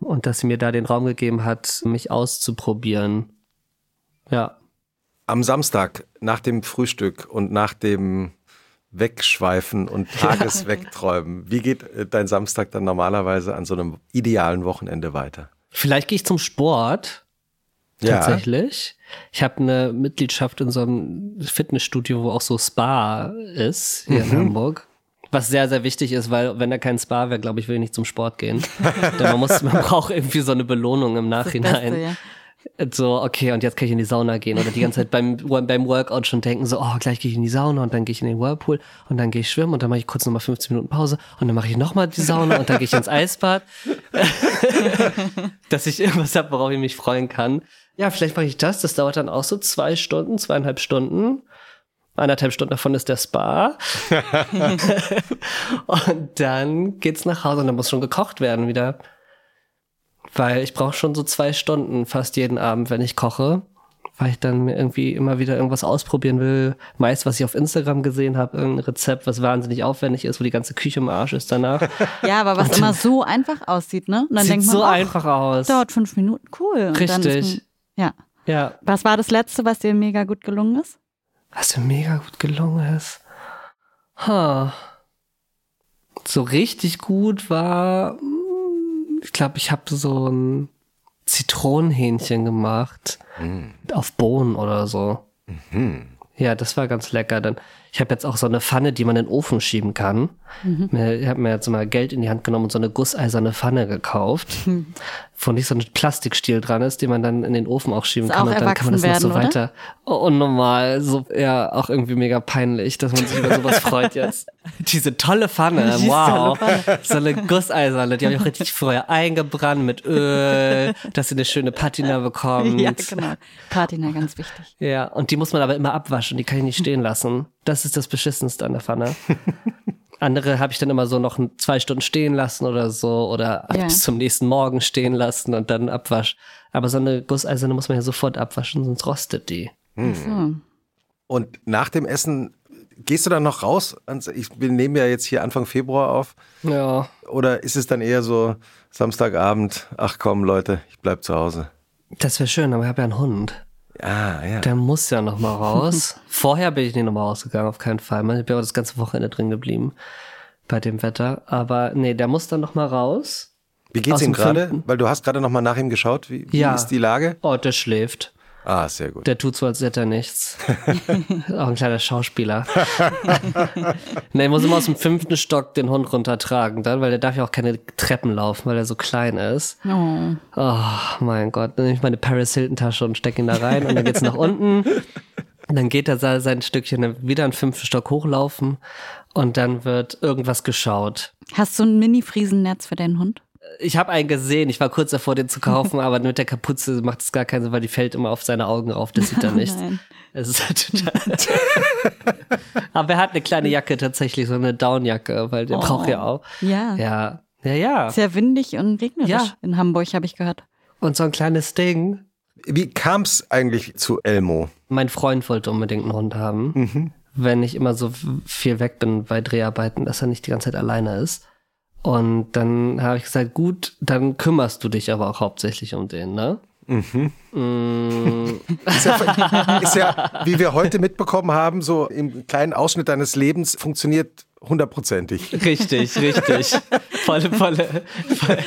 Und dass sie mir da den Raum gegeben hat, mich auszuprobieren. Ja. Am Samstag, nach dem Frühstück und nach dem Wegschweifen und Tageswegträumen, wie geht äh, dein Samstag dann normalerweise an so einem idealen Wochenende weiter? Vielleicht gehe ich zum Sport tatsächlich. Ja. Ich habe eine Mitgliedschaft in so einem Fitnessstudio, wo auch so Spa ist, hier mhm. in Hamburg. Was sehr, sehr wichtig ist, weil wenn da kein Spa wäre, glaube ich, will ich nicht zum Sport gehen. Denn man muss, man braucht irgendwie so eine Belohnung im Nachhinein. Beste, ja so, okay, und jetzt kann ich in die Sauna gehen. Oder die ganze Zeit beim, beim Workout schon denken, so, oh, gleich gehe ich in die Sauna und dann gehe ich in den Whirlpool und dann gehe ich schwimmen und dann mache ich kurz nochmal 15 Minuten Pause und dann mache ich nochmal die Sauna und dann gehe ich ins Eisbad. Dass ich irgendwas habe, worauf ich mich freuen kann. Ja, vielleicht mache ich das. Das dauert dann auch so zwei Stunden, zweieinhalb Stunden. Eineinhalb Stunden davon ist der Spa. und dann geht's nach Hause und dann muss schon gekocht werden wieder. Weil ich brauche schon so zwei Stunden fast jeden Abend, wenn ich koche. Weil ich dann mir irgendwie immer wieder irgendwas ausprobieren will. Meist, was ich auf Instagram gesehen habe, irgendein Rezept, was wahnsinnig aufwendig ist, wo die ganze Küche im Arsch ist danach. Ja, aber was immer so einfach aussieht, ne? Und dann sieht denkt man, so einfach aus. Dauert fünf Minuten, cool. Und Richtig. Ja. Ja. Was war das letzte, was dir mega gut gelungen ist? Was mir mega gut gelungen ist? Huh. So richtig gut war, hm, ich glaube, ich habe so ein Zitronenhähnchen gemacht. Mm. Auf Bohnen oder so. Mhm. Ja, das war ganz lecker. Dann, ich habe jetzt auch so eine Pfanne, die man in den Ofen schieben kann. Mhm. Ich habe mir jetzt mal Geld in die Hand genommen und so eine gusseiserne Pfanne gekauft, mhm. wo nicht so ein Plastikstiel dran ist, den man dann in den Ofen auch schieben das kann. und dann kann man das werden, noch so weiter. Oh, unnormal. So, ja, auch irgendwie mega peinlich, dass man sich über sowas freut jetzt. Diese tolle Pfanne, wow. Tolle Pfanne. So eine gusseiserne, die habe ich auch richtig vorher eingebrannt mit Öl, dass sie eine schöne Patina bekommt. Ja, genau. Patina, ganz wichtig. Ja, und die muss man aber immer abwaschen, die kann ich nicht stehen lassen. Das ist das Beschissenste an der Pfanne. Andere habe ich dann immer so noch zwei Stunden stehen lassen oder so oder ja. bis zum nächsten Morgen stehen lassen und dann abwasch. Aber so eine Gusseiserne muss man ja sofort abwaschen, sonst rostet die. Hm. Und nach dem Essen gehst du dann noch raus? Ich, wir nehmen ja jetzt hier Anfang Februar auf. Ja. Oder ist es dann eher so Samstagabend, ach komm Leute, ich bleib zu Hause? Das wäre schön, aber ich habe ja einen Hund. Ah, ja. Der muss ja noch mal raus. Vorher bin ich nicht noch mal rausgegangen, auf keinen Fall. Ich bin auch das ganze Wochenende drin geblieben bei dem Wetter. Aber nee, der muss dann noch mal raus. Wie geht's ihm gerade? Weil du hast gerade noch mal nach ihm geschaut. Wie, wie ja. ist die Lage? Oh, der schläft. Ah, sehr gut. Der tut so, als hätte er nichts. auch ein kleiner Schauspieler. nee, muss immer aus dem fünften Stock den Hund runtertragen, dann, weil der darf ja auch keine Treppen laufen, weil er so klein ist. Oh. Oh, mein Gott. Dann nehme ich meine Paris Hilton Tasche und stecke ihn da rein und dann geht's nach unten. Und dann geht er sein Stückchen wieder einen fünften Stock hochlaufen und dann wird irgendwas geschaut. Hast du ein Mini-Friesennetz für deinen Hund? Ich habe einen gesehen, ich war kurz davor, den zu kaufen, aber mit der Kapuze macht es gar keinen Sinn, weil die fällt immer auf seine Augen rauf, das sieht er nicht. Nein. Es ist halt total. aber er hat eine kleine Jacke, tatsächlich so eine Downjacke, weil der Oh. braucht ja auch. Ja. Ja, ja, ja. Sehr windig und regnerisch Ja. in Hamburg, habe ich gehört. Und so ein kleines Ding. Wie kam es eigentlich zu Elmo? Mein Freund wollte unbedingt einen Hund haben. Wenn ich immer so viel weg bin bei Dreharbeiten, dass er nicht die ganze Zeit alleine ist. Und dann habe ich gesagt, gut, dann kümmerst du dich aber auch hauptsächlich um den, ne? Mm, Ist ja, ist ja, wie wir heute mitbekommen haben, so im kleinen Ausschnitt deines Lebens funktioniert hundertprozentig. richtig, richtig. Volle, volle, volle.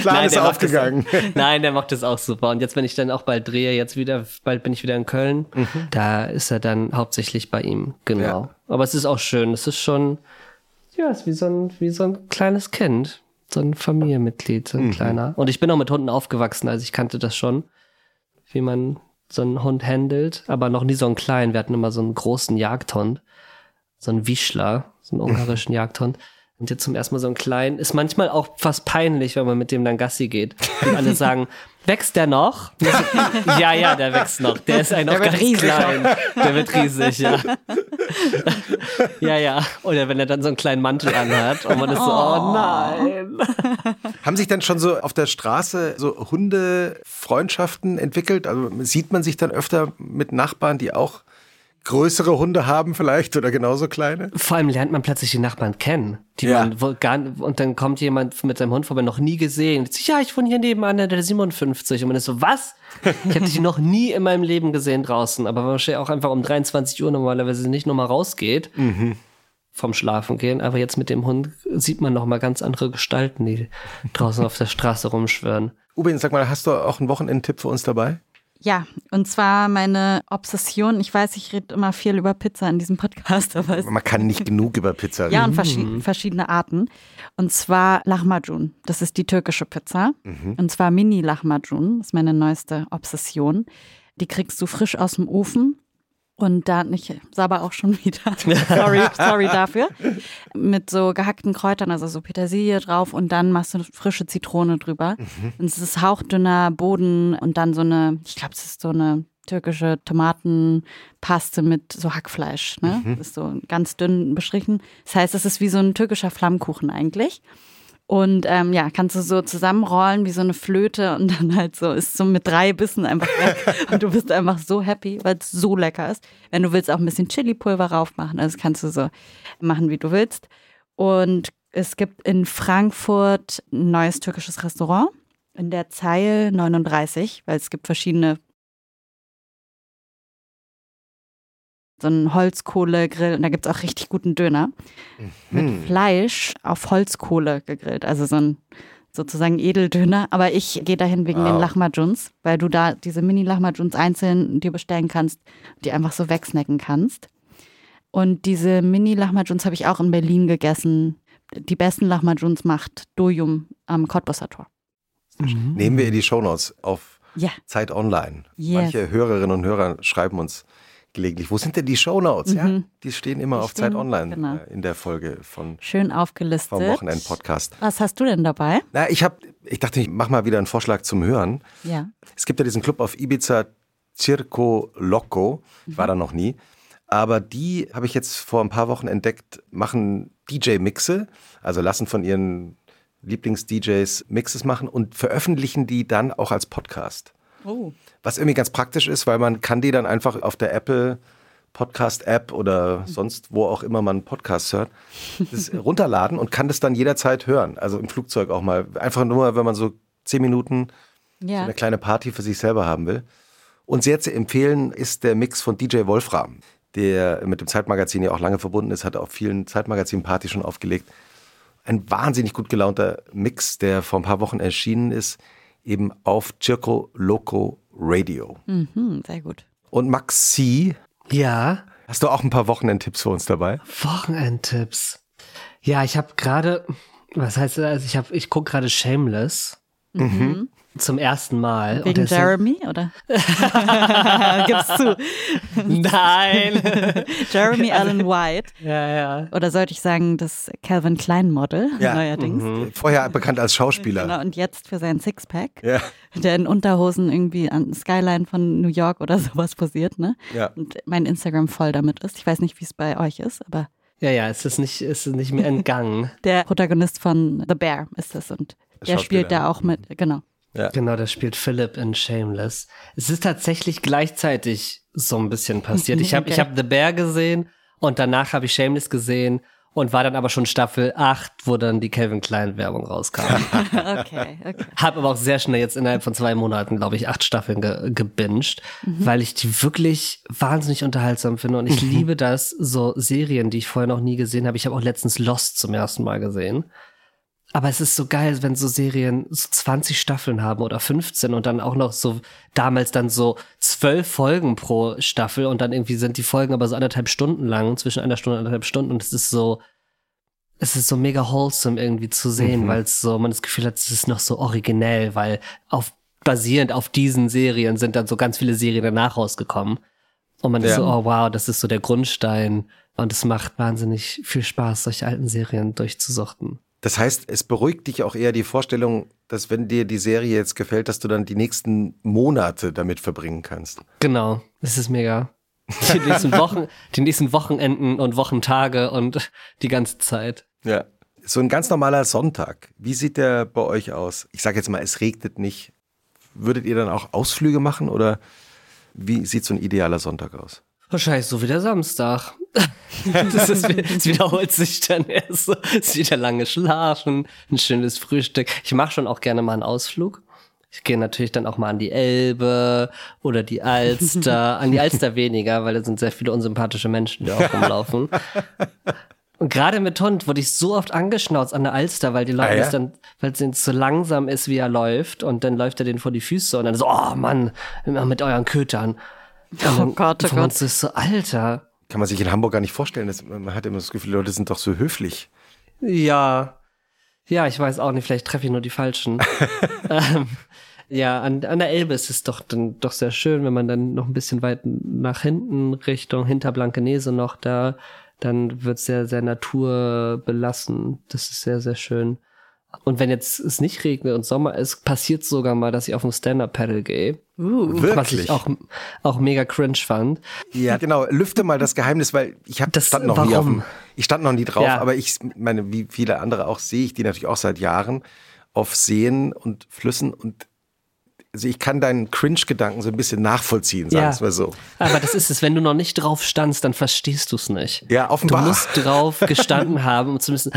Plan ist der macht aufgegangen. Das, nein, der macht das auch super. Und jetzt, wenn ich dann auch bald drehe, jetzt wieder, bald bin ich wieder in Köln, da ist er dann hauptsächlich bei ihm, genau. Ja. Aber es ist auch schön. Es ist schon, ja, es ist wie so ein, wie so ein kleines Kind. So ein Familienmitglied, so ein kleiner. Und ich bin auch mit Hunden aufgewachsen, also ich kannte das schon, wie man so einen Hund handelt, aber noch nie so einen kleinen. Wir hatten immer so einen großen Jagdhund, so einen Wischler, so einen ungarischen Jagdhund. Und jetzt zum ersten Mal so einen kleinen. Ist manchmal auch fast peinlich, wenn man mit dem dann Gassi geht. Und alle sagen, wächst der noch? ja, ja, der wächst noch. Der ist eigentlich noch ganz riesig. klein. Der wird riesig, ja. ja, ja. Oder wenn er dann so einen kleinen Mantel anhat und man ist so, oh nein. Haben sich dann schon so auf der Straße so Hundefreundschaften entwickelt? Also sieht man sich dann öfter mit Nachbarn, die auch größere Hunde haben vielleicht oder genauso kleine? Vor allem lernt man plötzlich die Nachbarn kennen, die Ja. man gar und dann kommt jemand mit seinem Hund vorbei, noch nie gesehen. Sagt, Ja, ich wohne hier nebenan, der 57. Und man ist so, was? Ich habe dich noch nie in meinem Leben gesehen draußen, aber wahrscheinlich auch einfach um 23 Uhr normalerweise nicht nochmal rausgeht vom Schlafen gehen. Aber jetzt mit dem Hund sieht man noch mal ganz andere Gestalten, die draußen auf der Straße rumschwören. Ubin, sag mal, hast du auch einen Wochenendtipp für uns dabei? Ja, und zwar meine Obsession. Ich weiß, ich rede immer viel über Pizza in diesem Podcast, aber es Man kann nicht genug über Pizza reden. Ja, und verschi verschiedene Arten. Und zwar Lahmacun. Das ist die türkische Pizza. Und zwar Mini Lahmacun. Das ist meine neueste Obsession. Die kriegst du frisch aus dem Ofen. Und da, ich sabber auch schon wieder. sorry, sorry dafür. Mit so gehackten Kräutern, also so Petersilie drauf und dann machst du eine frische Zitrone drüber. Und es ist hauchdünner Boden und dann so eine, ich glaube, es ist so eine türkische Tomatenpaste mit so Hackfleisch. Ne? Das ist so ganz dünn bestrichen. Das heißt, es ist wie so ein türkischer Flammkuchen eigentlich. Und ähm, ja, kannst du so zusammenrollen wie so eine Flöte und dann halt so ist so mit drei Bissen einfach weg. und du bist einfach so happy, weil es so lecker ist. Wenn du willst, auch ein bisschen Chili-Pulver rauf machen. Also kannst du so machen, wie du willst. Und es gibt in Frankfurt ein neues türkisches Restaurant in der Zeil 39, weil es gibt verschiedene so einen Holzkohlegrill und da gibt es auch richtig guten Döner mit Fleisch auf Holzkohle gegrillt. Also so ein sozusagen Edeldöner. Aber ich gehe dahin wegen den Wow. Lahmajuns, weil du da diese Mini-Lahmajuns einzeln dir bestellen kannst, die einfach so wegsnacken kannst. Und diese Mini-Lahmajuns habe ich auch in Berlin gegessen. Die besten Lahmajuns macht Dojum am Cottbusser Tor. Nehmen wir in die Shownotes auf Ja, Zeit Online. Yes. Manche Hörerinnen und Hörer schreiben uns gelegentlich, wo sind denn die Shownotes? Ja, die stehen immer Mhm. Die auf stehen- Zeit Online genau. äh, in der Folge von schön aufgelistet. vom Wochenend-Podcast. Was hast du denn dabei? Na, ich habe, ich dachte, ich mache mal wieder einen Vorschlag zum Hören. Ja. Es gibt ja diesen Club auf Ibiza, Circo Loco. Ich war da noch nie. Aber die habe ich jetzt vor ein paar Wochen entdeckt, machen DJ-Mixe, also lassen von ihren Lieblings-DJs Mixes machen und veröffentlichen die dann auch als Podcast. Oh. Was irgendwie ganz praktisch ist, weil man kann die dann einfach auf der Apple Podcast App oder sonst wo auch immer man Podcasts hört, das runterladen und kann das dann jederzeit hören. Also im Flugzeug auch mal. Einfach nur, wenn man so zehn Minuten so Ja. eine kleine Party für sich selber haben will. Und sehr zu empfehlen ist der Mix von DJ Wolfram, der mit dem Zeitmagazin ja auch lange verbunden ist, hat auf vielen Zeitmagazin-Partys schon aufgelegt. Ein wahnsinnig gut gelaunter Mix, der vor ein paar Wochen erschienen ist, eben auf Circo Loco Radio. Mhm, sehr gut. Und Maxi, Ja, hast du auch ein paar Wochenendtipps für uns dabei? Wochenendtipps. Ja, ich habe gerade, was heißt das? Also ich habe, ich gucke gerade Shameless zum ersten Mal. Wegen Jeremy, oder? Gib's zu. Nein. Jeremy Allen White. ja, ja. Oder sollte ich sagen, das Calvin Klein Model Ja. neuerdings. Vorher bekannt als Schauspieler. Genau, und jetzt für seinen Sixpack, Ja. der in Unterhosen irgendwie an Skyline von New York oder sowas posiert, ne? Ja. Und mein Instagram voll damit ist. Ich weiß nicht, wie es bei euch ist, aber Ja, ja, es ist nicht, es ist nicht mehr entgangen. der Protagonist von The Bear ist es und der spielt da auch mit, genau. Genau, das spielt Philip in Shameless. Es ist tatsächlich gleichzeitig so ein bisschen passiert. Ich habe Okay. ich hab The Bear gesehen und danach habe ich Shameless gesehen und war dann aber schon Staffel 8, wo dann die Calvin Klein Werbung rauskam. Okay, okay. Hab aber auch sehr schnell jetzt innerhalb von zwei Monaten, glaube ich, acht Staffeln ge gebinged, weil ich die wirklich wahnsinnig unterhaltsam finde. Und ich liebe das, so Serien, die ich vorher noch nie gesehen habe. Ich habe auch letztens Lost zum ersten Mal gesehen. Aber es ist so geil, wenn so Serien so 20 Staffeln haben oder 15 und dann auch noch so damals dann so zwölf Folgen pro Staffel und dann irgendwie sind die Folgen aber so anderthalb Stunden lang, zwischen einer Stunde und anderthalb Stunden und es ist so, es ist so mega wholesome irgendwie zu sehen, weil es so, man das Gefühl hat, es ist noch so originell, weil auf, basierend auf diesen Serien sind dann so ganz viele Serien danach rausgekommen. Und man ist Ja. so, oh wow, das ist so der Grundstein. Und es macht wahnsinnig viel Spaß, solche alten Serien durchzusuchten. Das heißt, es beruhigt dich auch eher die Vorstellung, dass wenn dir die Serie jetzt gefällt, dass du dann die nächsten Monate damit verbringen kannst. Genau, es ist mega. Die nächsten Wochen, die nächsten Wochenenden und Wochentage und die ganze Zeit. Ja. So ein ganz normaler Sonntag. Wie sieht der bei euch aus? Ich sage jetzt mal, es regnet nicht. Würdet ihr dann auch Ausflüge machen oder wie sieht so ein idealer Sonntag aus? Wahrscheinlich so wie der Samstag. Das ist, es wiederholt sich dann erst so. Es ist wieder lange schlafen, ein schönes Frühstück. Ich mache schon auch gerne mal einen Ausflug. Ich gehe natürlich dann auch mal an die Elbe oder die Alster. An die Alster weniger, weil da sind sehr viele unsympathische Menschen, die auch rumlaufen. Und gerade mit Hund wurde ich so oft angeschnauzt an der Alster, weil die Leute Ah, ja? das dann, weil es denen so langsam ist, wie er läuft, und dann läuft er denen vor die Füße und dann so, oh Mann, immer mit euren Kötern. Oh Gott, oh Gott. ist so, Alter. Kann man sich in Hamburg gar nicht vorstellen. Das, man hat immer das Gefühl, die Leute sind doch so höflich. Ja. Ja, ich weiß auch nicht, vielleicht treffe ich nur die Falschen. ähm, ja, an, an der Elbe ist es doch dann doch sehr schön, wenn man dann noch ein bisschen weit nach hinten Richtung hinter Blankenese noch da, dann wird sehr, sehr naturbelassen. Das ist sehr, sehr schön. Und wenn jetzt es nicht regnet und Sommer ist, passiert sogar mal, dass ich auf ein Stand-Up-Paddle gehe. Uh, Was ich auch, auch mega cringe fand. Ja, genau. Lüfte mal das Geheimnis, weil ich habe Das- stand noch nie auf dem, ich stand noch nie drauf, Ja. aber ich meine, wie viele andere auch sehe ich die natürlich auch seit Jahren auf Seen und Flüssen und also ich kann deinen Cringe-Gedanken so ein bisschen nachvollziehen, sagen Ja. wir mal so. Aber das ist es, wenn du noch nicht drauf standst, dann verstehst du es nicht. Ja, Du offenbar. musst drauf gestanden haben, um zumindest,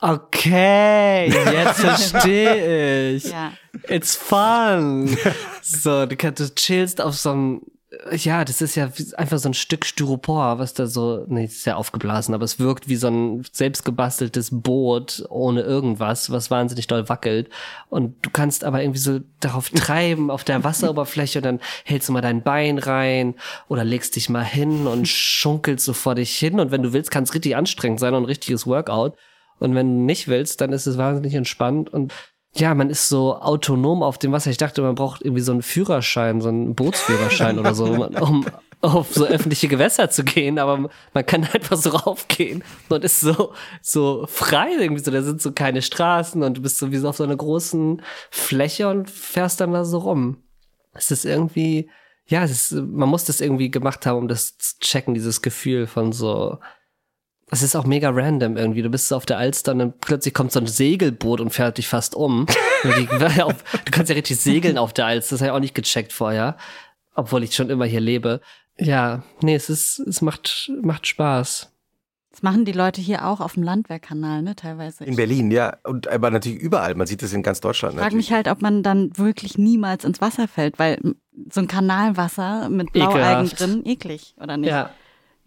okay, jetzt verstehe ich. Ja. It's fun. So, du, kannst, du chillst auf so einem, ja, das ist ja einfach so ein Stück Styropor, was da so, nee, ist ja aufgeblasen, aber es wirkt wie so ein selbstgebasteltes Boot ohne irgendwas, was wahnsinnig doll wackelt. Und du kannst aber irgendwie so darauf treiben, auf der Wasseroberfläche und dann hältst du mal dein Bein rein oder legst dich mal hin und schunkelst so vor dich hin. Und wenn du willst, kann es richtig anstrengend sein und ein richtiges Workout. Und wenn du nicht willst, dann ist es wahnsinnig entspannt und ja, man ist so autonom auf dem Wasser. Ich dachte, man braucht irgendwie so einen Führerschein, so einen Bootsführerschein oder so, um auf so öffentliche Gewässer zu gehen, aber man kann einfach so raufgehen und ist so, so frei irgendwie so. Da sind so keine Straßen und du bist so wie so auf so einer großen Fläche und fährst dann da so rum. Es ist irgendwie, ja, es ist, man muss das irgendwie gemacht haben, um das zu checken, dieses Gefühl von so, es ist auch mega random irgendwie. Du bist so auf der Alster und dann plötzlich kommt so ein Segelboot und fährt dich fast um. Du kannst ja richtig segeln auf der Alster. Das habe ich auch nicht gecheckt vorher. Obwohl ich schon immer hier lebe. Ja, nee, es ist, es macht, macht Spaß. Das machen die Leute hier auch auf dem Landwehrkanal, ne, teilweise. In Berlin, ja. Und aber natürlich überall. Man sieht das in ganz Deutschland. Ich frage mich halt, ob man dann wirklich niemals ins Wasser fällt, weil so ein Kanalwasser mit Blaualgen Ekelhaft. drin, eklig, oder nicht? Ja.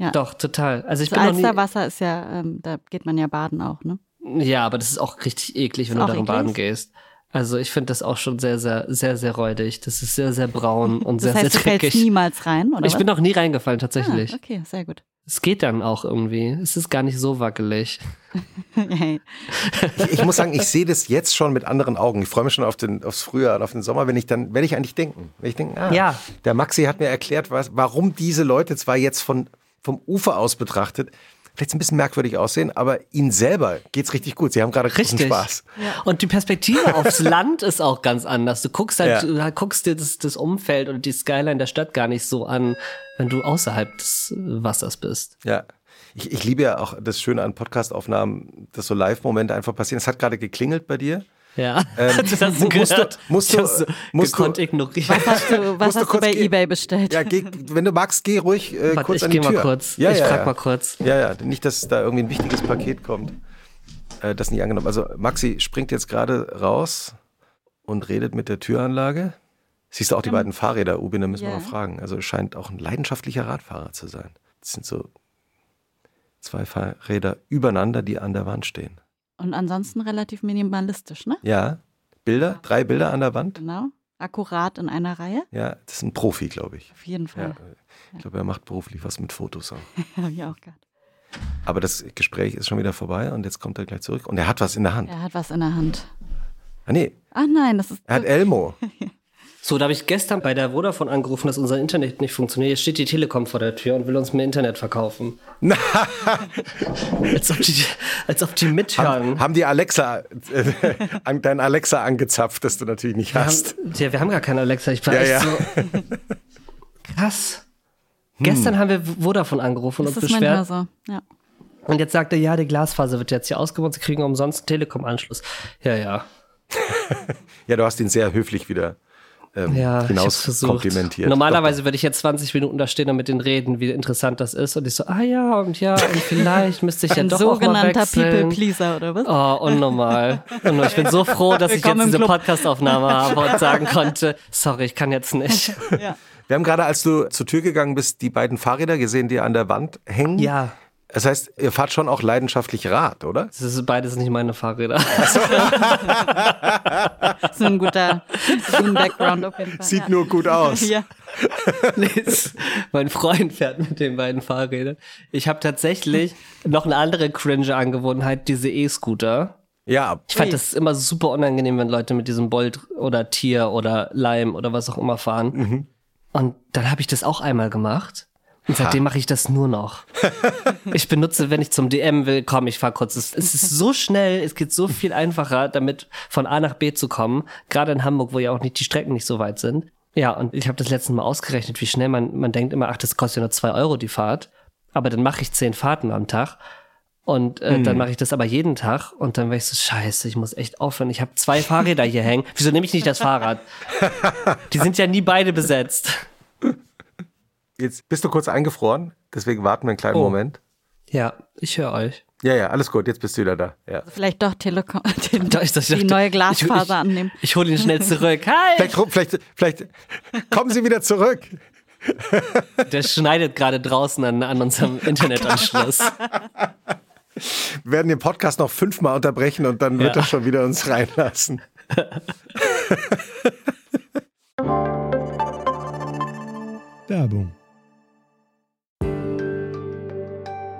Ja. Doch, total. Also ich Das bin noch nie, Alsterwasser ist ja, ähm, da geht man ja baden auch, ne? Ja, aber das ist auch richtig eklig, wenn Ist du auch darin eklig? baden gehst. Also ich finde das auch schon sehr, sehr, sehr, sehr räudig. Das ist sehr, sehr braun und das sehr, heißt, sehr du fällst dreckig. niemals rein, oder ich was? bin noch nie reingefallen, tatsächlich. Ah, okay, sehr gut. Es geht dann auch irgendwie. Es ist gar nicht so wackelig. Hey. Ich, ich muss sagen, ich sehe das jetzt schon mit anderen Augen. Ich freue mich schon auf den, aufs Frühjahr und auf den Sommer, wenn ich dann, werde ich eigentlich denken. Wenn ich denke, ah, Ja. der Maxi hat mir erklärt, was, warum diese Leute zwar jetzt von, vom Ufer aus betrachtet, vielleicht ein bisschen merkwürdig aussehen, aber ihnen selber geht's richtig gut. Sie haben gerade großen Richtig. Spaß. Und die Perspektive aufs Land ist auch ganz anders. Du guckst halt, Ja. du guckst dir das, das Umfeld und die Skyline der Stadt gar nicht so an, wenn du außerhalb des Wassers bist. Ja. Ich, ich liebe ja auch das Schöne an Podcastaufnahmen, dass so Live-Momente einfach passieren. Es hat gerade geklingelt bei dir. Ja, Ähm, das hast du musst du- gehört. musst ich du- hab's so musst du- ignorieren. Was hast du, was Musst du hast du bei gehen? Ebay bestellt? Ja, geh, wenn du magst, geh ruhig äh, Warte, kurz ich an die geh Tür. mal kurz. Ja, ich ja, frag ja. mal kurz. Ja, ja, nicht, dass da irgendwie ein wichtiges Paket kommt, äh, das nicht angenommen. Also Maxi springt jetzt gerade raus und redet mit der Türanlage. Siehst du auch die beiden Fahrräder, Ubin, da müssen wir Ja. mal fragen. Also es scheint auch ein leidenschaftlicher Radfahrer zu sein. Das sind so zwei Fahrräder übereinander, die an der Wand stehen. Und ansonsten relativ minimalistisch, ne? Ja, Bilder, drei Bilder an der Wand. Genau. Akkurat in einer Reihe. Ja, das ist ein Profi, glaube ich. Auf jeden Ja, Fall. ich glaube, er macht beruflich was mit Fotos auch. Ja. Hab ich auch gehabt. Aber das Gespräch ist schon wieder vorbei und jetzt kommt er gleich zurück und er hat was in der Hand. Er hat was in der Hand. Ah nee, Ach nein, das ist. er hat Elmo. So, da habe ich gestern bei der Vodafone angerufen, dass unser Internet nicht funktioniert. Jetzt steht die Telekom vor der Tür und will uns mehr Internet verkaufen. als, ob die, als ob die mithören. Haben die Alexa, äh, dein Alexa angezapft, das du natürlich nicht Wir hast. haben, ja, wir haben gar keine Alexa. Ich war Ja, echt ja. so. Krass. Gestern haben wir Vodafone angerufen Das und ist beschwert. so. Ja. Und jetzt sagt er, ja, die Glasfaser wird jetzt hier ausgebaut, sie kriegen umsonst einen Telekom-Anschluss. Ja, ja. Ja, du hast ihn sehr höflich wieder ähm, Ja, hinaus versucht. komplimentiert. Normalerweise würde ich jetzt 20 Minuten da stehen und mit denen reden, wie interessant das ist. Und ich so, ah ja, und ja, und vielleicht müsste ich ja Ein doch auch mal sogenannter wechseln. People-Pleaser, oder was? Oh, unnormal. Und ich bin so froh, dass ich jetzt diese. Podcastaufnahme habe und sagen konnte, sorry, ich kann jetzt nicht. Ja. Wir haben gerade, als du zur Tür gegangen bist, die beiden Fahrräder gesehen, die an der Wand hängen. Ja, Das heißt, ihr fahrt schon auch leidenschaftlich Rad, oder? das ist beides nicht meine Fahrräder. Das ist ein guter Zoom-Background auf jeden Fall. Sieht ja. nur gut aus. Ja. Mein Freund fährt mit den beiden Fahrrädern. Ich habe tatsächlich noch eine andere cringe Angewohnheit, diese E-Scooter. Ja, Ich fand das immer super unangenehm, wenn Leute mit diesem Bolt oder Tier oder Leim oder was auch immer fahren. Und dann habe ich das auch einmal gemacht. Und seitdem mache ich das nur noch. Ich benutze, wenn ich zum DM will, komm, ich fahr kurz. Es, es ist so schnell, es geht so viel einfacher, damit von A nach B zu kommen. Gerade in Hamburg, wo ja auch nicht die Strecken nicht so weit sind. Ja, und ich habe das letzte Mal ausgerechnet, wie schnell man, man denkt immer, ach, das kostet ja nur zwei Euro die Fahrt. Aber dann mache ich zehn Fahrten am Tag. Und äh, dann mache ich das aber jeden Tag und dann war ich so, scheiße, ich muss echt aufhören. Ich habe zwei Fahrräder hier hängen. Wieso nehme ich nicht das Fahrrad? Die sind ja nie beide besetzt. Jetzt bist du kurz eingefroren, deswegen warten wir einen kleinen Oh. Moment. Ja, ich höre euch. Ja, ja, alles gut, jetzt bist du wieder da. Ja. Vielleicht doch Telekom, den, Da ist das- die neue Glasfaser ich, ich, annehmen. Ich hole ihn schnell zurück. Hi! Vielleicht, vielleicht, vielleicht kommen Sie wieder zurück. Der schneidet gerade draußen an, an unserem Internetanschluss. Wir werden den Podcast noch fünfmal unterbrechen und dann wird Ja. er schon wieder uns reinlassen. Werbung.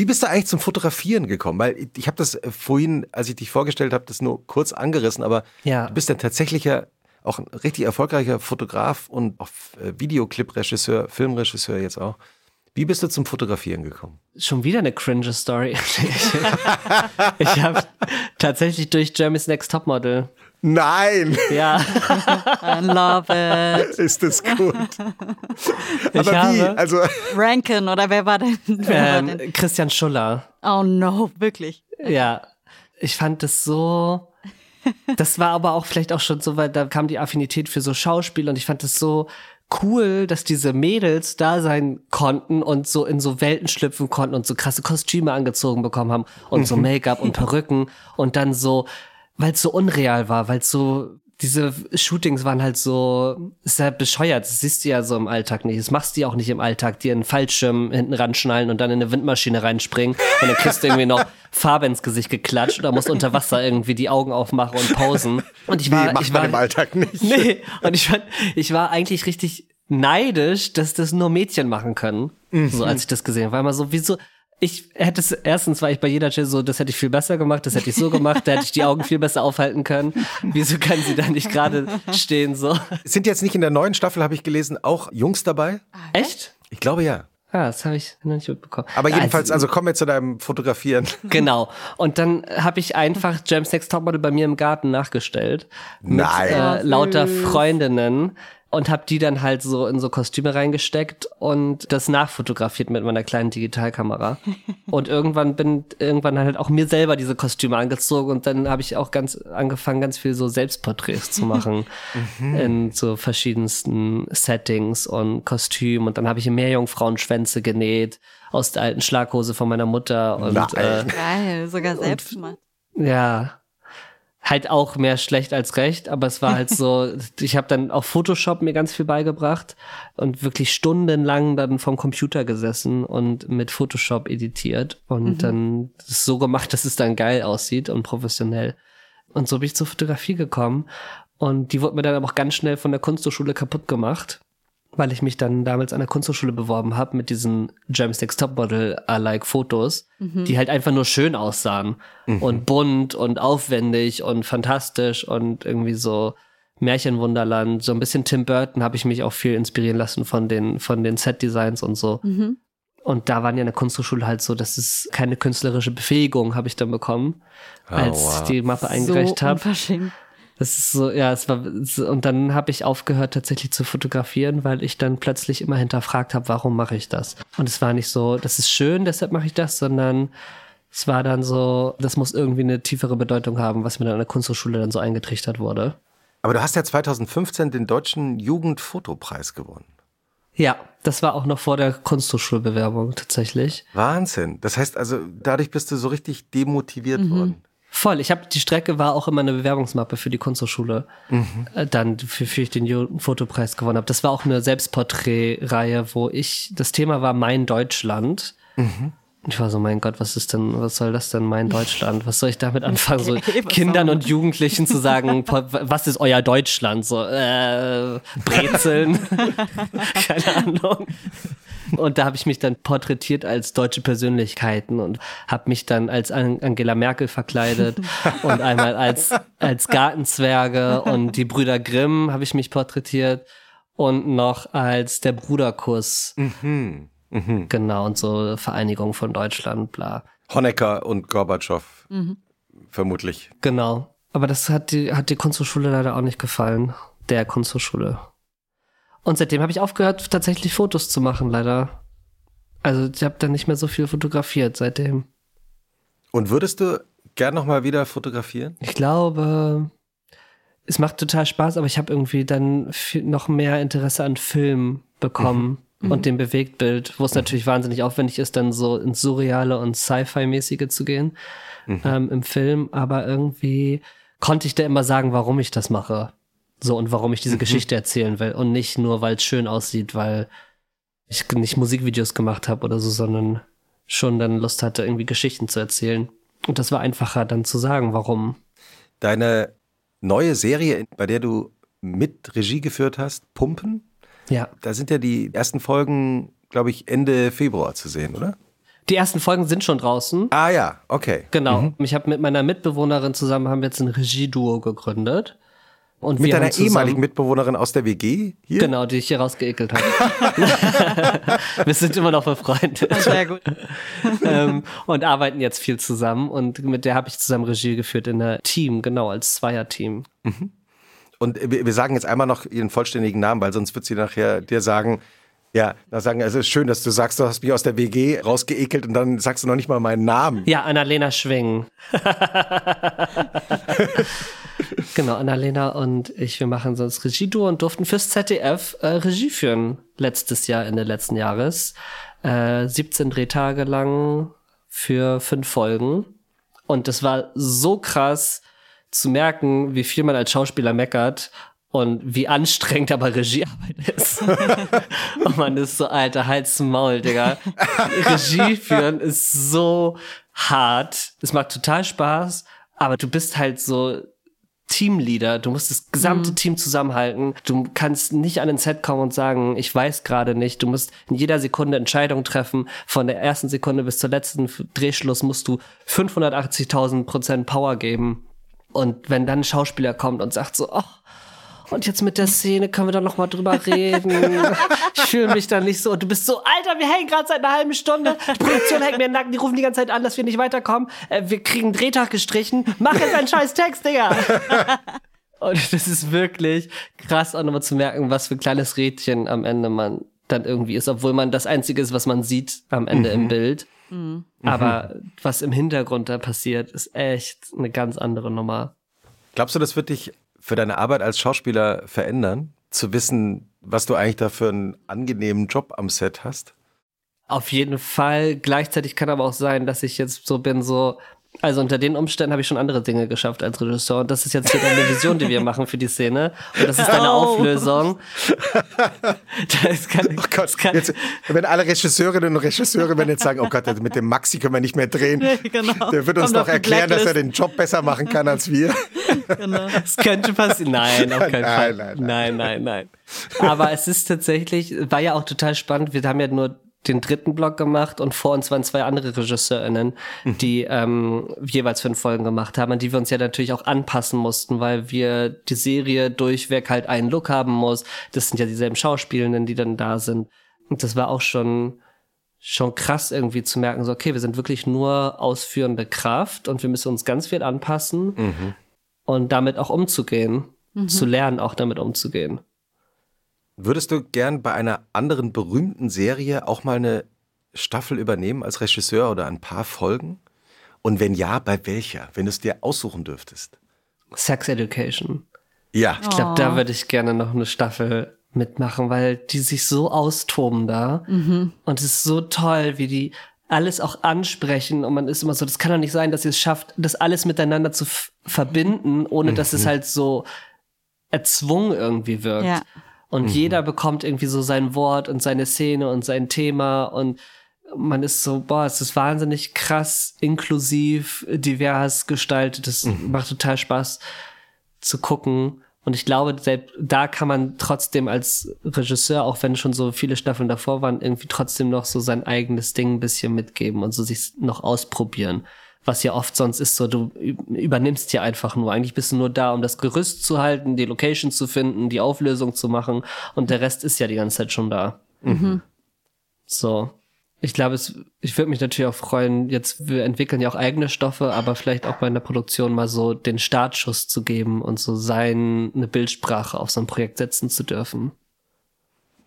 Wie bist du eigentlich zum Fotografieren gekommen? Weil ich, habe das äh, vorhin, als ich dich vorgestellt habe, das nur kurz angerissen, aber Ja. du bist ein tatsächlicher, auch ein richtig erfolgreicher Fotograf und auch äh, Videoclip-Regisseur, Filmregisseur jetzt auch. Wie bist du zum Fotografieren gekommen? Schon wieder eine cringe Story. ich habe tatsächlich durch Jeremy's Next Topmodel. Nein, Ja, I love it. ist das gut. ich Aber wie? habe Also Rankin, oder wer war denn? Wer war denn? ähm, Christian Schuller. Oh no, wirklich. Ja, ich fand das so. Das war aber auch vielleicht auch schon so, weil da kam die Affinität für so Schauspiel und ich fand das so cool, dass diese Mädels da sein konnten und so in so Welten schlüpfen konnten und so krasse Kostüme angezogen bekommen haben und so Make-up und Perücken und dann so, weil es so unreal war, weil es so diese Shootings waren halt so, ist ja bescheuert, das siehst du ja so im Alltag nicht. Das machst du ja auch nicht im Alltag, dir einen Fallschirm hinten ranschnallen und dann in eine Windmaschine reinspringen und dann kriegst du irgendwie noch Farbe ins Gesicht geklatscht oder musst unter Wasser irgendwie die Augen aufmachen und pausen. Und ich war, nee, macht ich war, im Alltag nicht. Nee, und ich war, ich war eigentlich richtig neidisch, dass das nur Mädchen machen können. So als ich das gesehen habe. Weil man so, wieso, ich hätte es, erstens war ich bei jeder Chill so, das hätte ich viel besser gemacht, das hätte ich so gemacht, da hätte ich die Augen viel besser aufhalten können. Wieso kann sie da nicht gerade stehen so? Sind jetzt nicht in der neuen Staffel, habe ich gelesen, auch Jungs dabei? Echt? Ich glaube ja. Ja, das habe ich noch nicht mitbekommen. Aber jedenfalls, also kommen wir zu deinem Fotografieren. Genau. Und dann habe ich einfach James Next Topmodel bei mir im Garten nachgestellt. Mit, Nein. Äh, lauter Freundinnen. Und habe die dann halt so in so Kostüme reingesteckt und das nachfotografiert mit meiner kleinen Digitalkamera. und irgendwann bin irgendwann halt auch mir selber diese Kostüme angezogen und dann habe ich auch ganz angefangen, ganz viel so Selbstporträts zu machen in so verschiedensten Settings und Kostümen. Und dann habe ich Meerjungfrauenschwänze genäht aus der alten Schlaghose von meiner Mutter und Nein. äh, Geil, sogar selbst gemacht. ja. Halt auch mehr schlecht als recht, aber es war halt so, ich habe dann auf Photoshop mir ganz viel beigebracht und wirklich stundenlang dann vom Computer gesessen und mit Photoshop editiert und dann das so gemacht, dass es dann geil aussieht und professionell. Und so bin ich zur Fotografie gekommen und die wurde mir dann aber auch ganz schnell von der Kunsthochschule kaputt gemacht, weil ich mich dann damals an der Kunsthochschule beworben habe mit diesen James Next Topmodel-alike Fotos, die halt einfach nur schön aussahen und bunt und aufwendig und fantastisch und irgendwie so Märchenwunderland, so ein bisschen Tim Burton habe ich mich auch viel inspirieren lassen von den von den Set-Designs und so. Und da waren ja in der Kunsthochschule halt so, dass es keine künstlerische Befähigung habe ich dann bekommen, als wow. ich die Mappe So eingereicht habe. Das ist so, ja, es war und dann habe ich aufgehört tatsächlich zu fotografieren, weil ich dann plötzlich immer hinterfragt habe, warum mache ich das? Und es war nicht so, das ist schön, deshalb mache ich das, sondern es war dann so, das muss irgendwie eine tiefere Bedeutung haben, was mir dann an der Kunsthochschule dann so eingetrichtert wurde. Aber du hast ja 2015 den deutschen Jugendfotopreis gewonnen. Ja, das war auch noch vor der Kunsthochschulbewerbung tatsächlich. Wahnsinn. Das heißt also, dadurch bist du so richtig demotiviert worden. Voll. Ich habe die Strecke war auch immer eine Bewerbungsmappe für die Kunsthochschule, äh, dann für, für ich den Jugendfotopreis gewonnen habe. Das war auch eine Selbstporträtreihe, wo ich das Thema war mein Deutschland. Ich war so, mein Gott, was ist denn, was soll das denn, mein Deutschland? Was soll ich damit anfangen, so Okay, Kindern und Jugendlichen zu sagen, was ist euer Deutschland? So, äh, Brezeln, keine Ahnung. Und da habe ich mich dann porträtiert als deutsche Persönlichkeiten und habe mich dann als An- Angela Merkel verkleidet und einmal als, als Gartenzwerge und die Brüder Grimm habe ich mich porträtiert und noch als der Bruderkuss. Genau, und so Vereinigung von Deutschland, bla. Honecker und Gorbatschow. Vermutlich. Genau. Aber das hat die, hat die Kunsthochschule leider auch nicht gefallen. Der Kunsthochschule. Und seitdem habe ich aufgehört, tatsächlich Fotos zu machen, leider. Also ich habe dann nicht mehr so viel fotografiert seitdem. Und würdest du gern nochmal wieder fotografieren? Ich glaube, es macht total Spaß, aber ich habe irgendwie dann noch mehr Interesse an Film bekommen und dem Bewegtbild, wo es natürlich wahnsinnig aufwendig ist, dann so ins Surreale und Sci-Fi-mäßige zu gehen ähm, im Film. Aber irgendwie konnte ich da immer sagen, warum ich das mache. So und warum ich diese Geschichte erzählen will. Und nicht nur, weil es schön aussieht, weil ich nicht Musikvideos gemacht habe oder so, sondern schon dann Lust hatte, irgendwie Geschichten zu erzählen. Und das war einfacher dann zu sagen, warum. Deine neue Serie, bei der du mit Regie geführt hast, Pumpen, Ja. da sind ja die ersten Folgen, glaube ich, Ende Februar zu sehen, oder? Die ersten Folgen sind schon draußen. Ah ja, okay. Genau. Ich habe mit meiner Mitbewohnerin zusammen haben wir jetzt ein Regieduo gegründet. Und Mit deiner ehemaligen Mitbewohnerin aus der WG hier? Genau, die ich hier rausgeekelt habe. wir sind immer noch befreundet. Sehr gut. ähm, und arbeiten jetzt viel zusammen. Und mit der habe ich zusammen Regie geführt in der Team, genau, als Zweierteam. Und wir, wir sagen jetzt einmal noch ihren vollständigen Namen, weil sonst wird sie nachher dir sagen, ja, na sagen, also es ist schön, dass du sagst, du hast mich aus der WG rausgeekelt und dann sagst du noch nicht mal meinen Namen. Ja, Annalena Schwing. Genau, Annalena und ich, wir machen so das Regieduo und durften fürs ZDF äh, Regie führen letztes Jahr, Ende letzten Jahres. Äh, 17 Drehtage lang für fünf Folgen. Und das war so krass zu merken, wie viel man als Schauspieler meckert und wie anstrengend aber Regiearbeit ist. und man ist so, alter, Hals zum Maul, Digga. Regie führen ist so hart. Es macht total Spaß, aber du bist halt so Teamleader. Du musst das gesamte mhm. Team zusammenhalten. Du kannst nicht an ein Set kommen und sagen, ich weiß gerade nicht. Du musst in jeder Sekunde Entscheidungen treffen. Von der ersten Sekunde bis zur letzten Drehschluss musst du 580.000 Prozent Power geben. Und wenn dann ein Schauspieler kommt und sagt so, oh, und jetzt mit der Szene können wir da noch mal drüber reden. ich fühle mich da nicht so. Und du bist so, Alter, wir hängen gerade seit einer halben Stunde. Die Produktion hängt mir im Nacken. Die rufen die ganze Zeit an, dass wir nicht weiterkommen. Äh, wir kriegen einen Drehtag gestrichen. Mach jetzt einen scheiß Text, Digga. Und das ist wirklich krass, auch nochmal zu merken, was für ein kleines Rädchen am Ende man dann irgendwie ist, obwohl man das Einzige ist, was man sieht am Ende mhm. im Bild. Mhm. Aber was im Hintergrund da passiert, ist echt eine ganz andere Nummer. Glaubst du, das wird dich für deine Arbeit als Schauspieler verändern, zu wissen, was du eigentlich da für einen angenehmen Job am Set hast? Auf jeden Fall. Gleichzeitig kann aber auch sein, dass ich jetzt so bin, so, also unter den Umständen habe ich schon andere Dinge geschafft als Regisseur. Und das ist jetzt hier deine Vision, die wir machen für die Szene. Und das ist deine oh. Auflösung. Das kann, oh Gott, das kann jetzt, wenn alle Regisseurinnen und Regisseure werden jetzt sagen, oh Gott, mit dem Maxi können wir nicht mehr drehen. genau. Der wird uns noch erklären, dass er den Job besser machen kann als wir. Genau. Das könnte passieren. Nein, auf keinen nein, Fall. Nein nein. nein, nein, nein. Aber es ist tatsächlich, war ja auch total spannend. Wir haben ja nur den dritten Block gemacht und vor uns waren zwei andere RegisseurInnen, mhm. die ähm, jeweils fünf Folgen gemacht haben, an die wir uns ja natürlich auch anpassen mussten, weil wir die Serie durchweg halt einen Look haben muss. Das sind ja dieselben Schauspielenden, die dann da sind. Und das war auch schon schon krass irgendwie zu merken, so okay, wir sind wirklich nur ausführende Kraft und wir müssen uns ganz viel anpassen mhm. und damit auch umzugehen, mhm. zu lernen, auch damit umzugehen. Würdest du gern bei einer anderen berühmten Serie auch mal eine Staffel übernehmen als Regisseur oder ein paar Folgen? Und wenn ja, bei welcher, wenn du es dir aussuchen dürftest? Sex Education. Ja. Ich glaube, da oh. würde ich gerne noch eine Staffel mitmachen, weil die sich so austoben da. Mhm. Und es ist so toll, wie die alles auch ansprechen und man ist immer so, das kann doch nicht sein, dass ihr es schafft, das alles miteinander zu verbinden, ohne mhm. dass es mhm. halt so erzwungen irgendwie wirkt. Ja. Und mhm. jeder bekommt irgendwie so sein Wort und seine Szene und sein Thema und man ist so, boah, es ist wahnsinnig krass, inklusiv, divers gestaltet. Das mhm. macht total Spaß zu gucken. Und ich glaube, selbst da kann man trotzdem als Regisseur, auch wenn schon so viele Staffeln davor waren, irgendwie trotzdem noch so sein eigenes Ding ein bisschen mitgeben und so sich noch ausprobieren was ja oft sonst ist so, du übernimmst ja einfach nur. Eigentlich bist du nur da, um das Gerüst zu halten, die Location zu finden, die Auflösung zu machen und der Rest ist ja die ganze Zeit schon da. Mhm. So. Ich glaube, es, ich würde mich natürlich auch freuen, jetzt, wir entwickeln ja auch eigene Stoffe, aber vielleicht auch bei einer Produktion mal so den Startschuss zu geben und so sein, eine Bildsprache auf so ein Projekt setzen zu dürfen.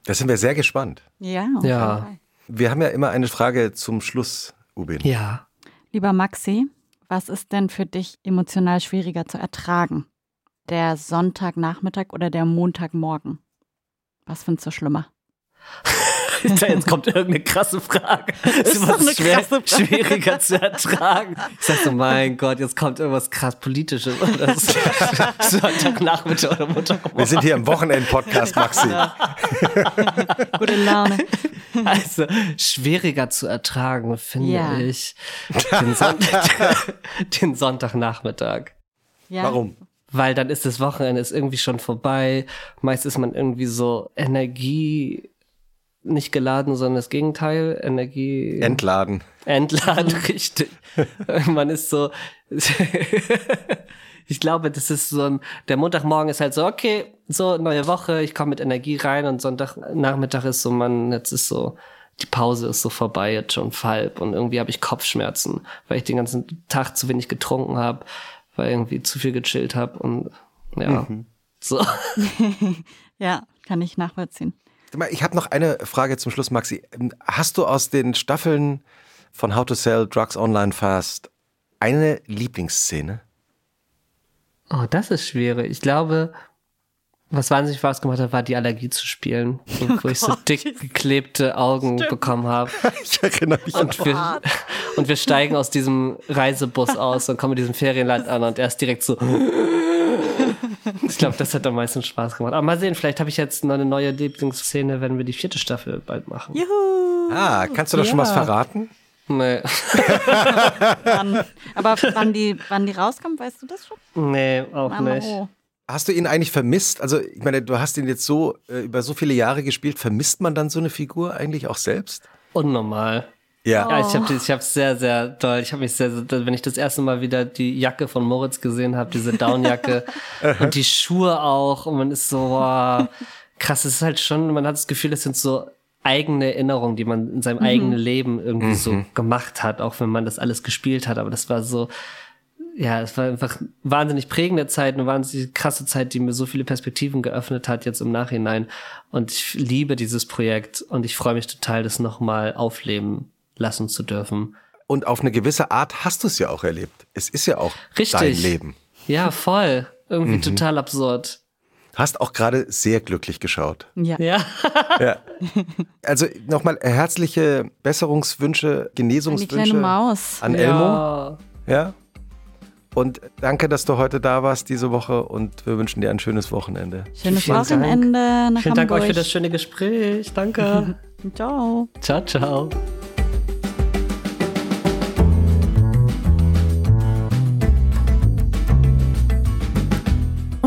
Da sind wir sehr gespannt. Ja. Ja. Wir haben ja immer eine Frage zum Schluss, Ubin. Ja. Lieber Maxi, was ist denn für dich emotional schwieriger zu ertragen? Der Sonntagnachmittag oder der Montagmorgen? Was findest du schlimmer? Jetzt kommt irgendeine krasse Frage. Das ist was schwer, krasse Frage. schwieriger zu ertragen. Ich sag so, mein Gott, jetzt kommt irgendwas krass Politisches. Sonntagnachmittag oder Montagmorgen. Wir sind hier im Wochenend-Podcast, Maxi. Gute Laune. Also, schwieriger zu ertragen, finde ja. ich, den, Sonntag, den Sonntagnachmittag. Ja. Warum? Weil dann ist das Wochenende ist irgendwie schon vorbei. Meist ist man irgendwie so Energie nicht geladen, sondern das Gegenteil, Energie. Entladen. Entladen, richtig. man ist so, ich glaube, das ist so ein, der Montagmorgen ist halt so, okay, so neue Woche, ich komme mit Energie rein und Sonntagnachmittag ist so, man, jetzt ist so, die Pause ist so vorbei, jetzt schon halb und irgendwie habe ich Kopfschmerzen, weil ich den ganzen Tag zu wenig getrunken habe, weil irgendwie zu viel gechillt habe und ja, mhm. so. ja, kann ich nachvollziehen. Ich habe noch eine Frage zum Schluss, Maxi. Hast du aus den Staffeln von How to Sell Drugs Online Fast eine Lieblingsszene? Oh, das ist schwierig. Ich glaube, was wahnsinnig Spaß gemacht hat, war die Allergie zu spielen, wo, Oh wo ich so Gott, dick geklebte Augen bekommen habe. Ich erinnere mich. Und wir, und wir steigen aus diesem Reisebus aus und kommen in diesem Ferienland an und er ist direkt so. Ich glaube, das hat am meisten Spaß gemacht. Aber mal sehen, vielleicht habe ich jetzt noch eine neue Lieblingsszene, wenn wir die vierte Staffel bald machen. Juhu! Ah, kannst du da schon Ja. was verraten? Nee. Wann, aber wann die, wann die rauskommt, weißt du das schon? Nee, auch Mama, nicht. oh. Hast du ihn eigentlich vermisst? Also, ich meine, du hast ihn jetzt so äh, über so viele Jahre gespielt. Vermisst man dann so eine Figur eigentlich auch selbst? Unnormal. Ja. Ja, ich habe ich hab sehr, sehr doll. Ich habe mich sehr, sehr, wenn ich das erste Mal wieder die Jacke von Moritz gesehen habe, diese Downjacke und die Schuhe auch und man ist so, wow, krass, es ist halt schon, man hat das Gefühl, es sind so eigene Erinnerungen, die man in seinem eigenen Leben irgendwie so gemacht hat, auch wenn man das alles gespielt hat, aber das war so, ja, es war einfach wahnsinnig prägende Zeit, eine wahnsinnig krasse Zeit, die mir so viele Perspektiven geöffnet hat jetzt im Nachhinein. Und ich liebe dieses Projekt und ich freue mich total, das nochmal aufleben lassen zu dürfen. Und auf eine gewisse Art hast du es ja auch erlebt. Es ist ja auch Richtig. dein Leben. Ja, voll. Irgendwie total absurd. Hast auch gerade sehr glücklich geschaut. Ja. Ja. Ja. Also nochmal herzliche Besserungswünsche, Die Genesungswünsche kleine Maus. an Elmo. Ja. Ja. Und danke, dass du heute da warst diese Woche und wir wünschen dir ein schönes Wochenende. Schönes Vielen Dank. Wochenende nach Vielen Dank Hamburg. euch für das schöne Gespräch. Danke. Ciao. ciao, ciao.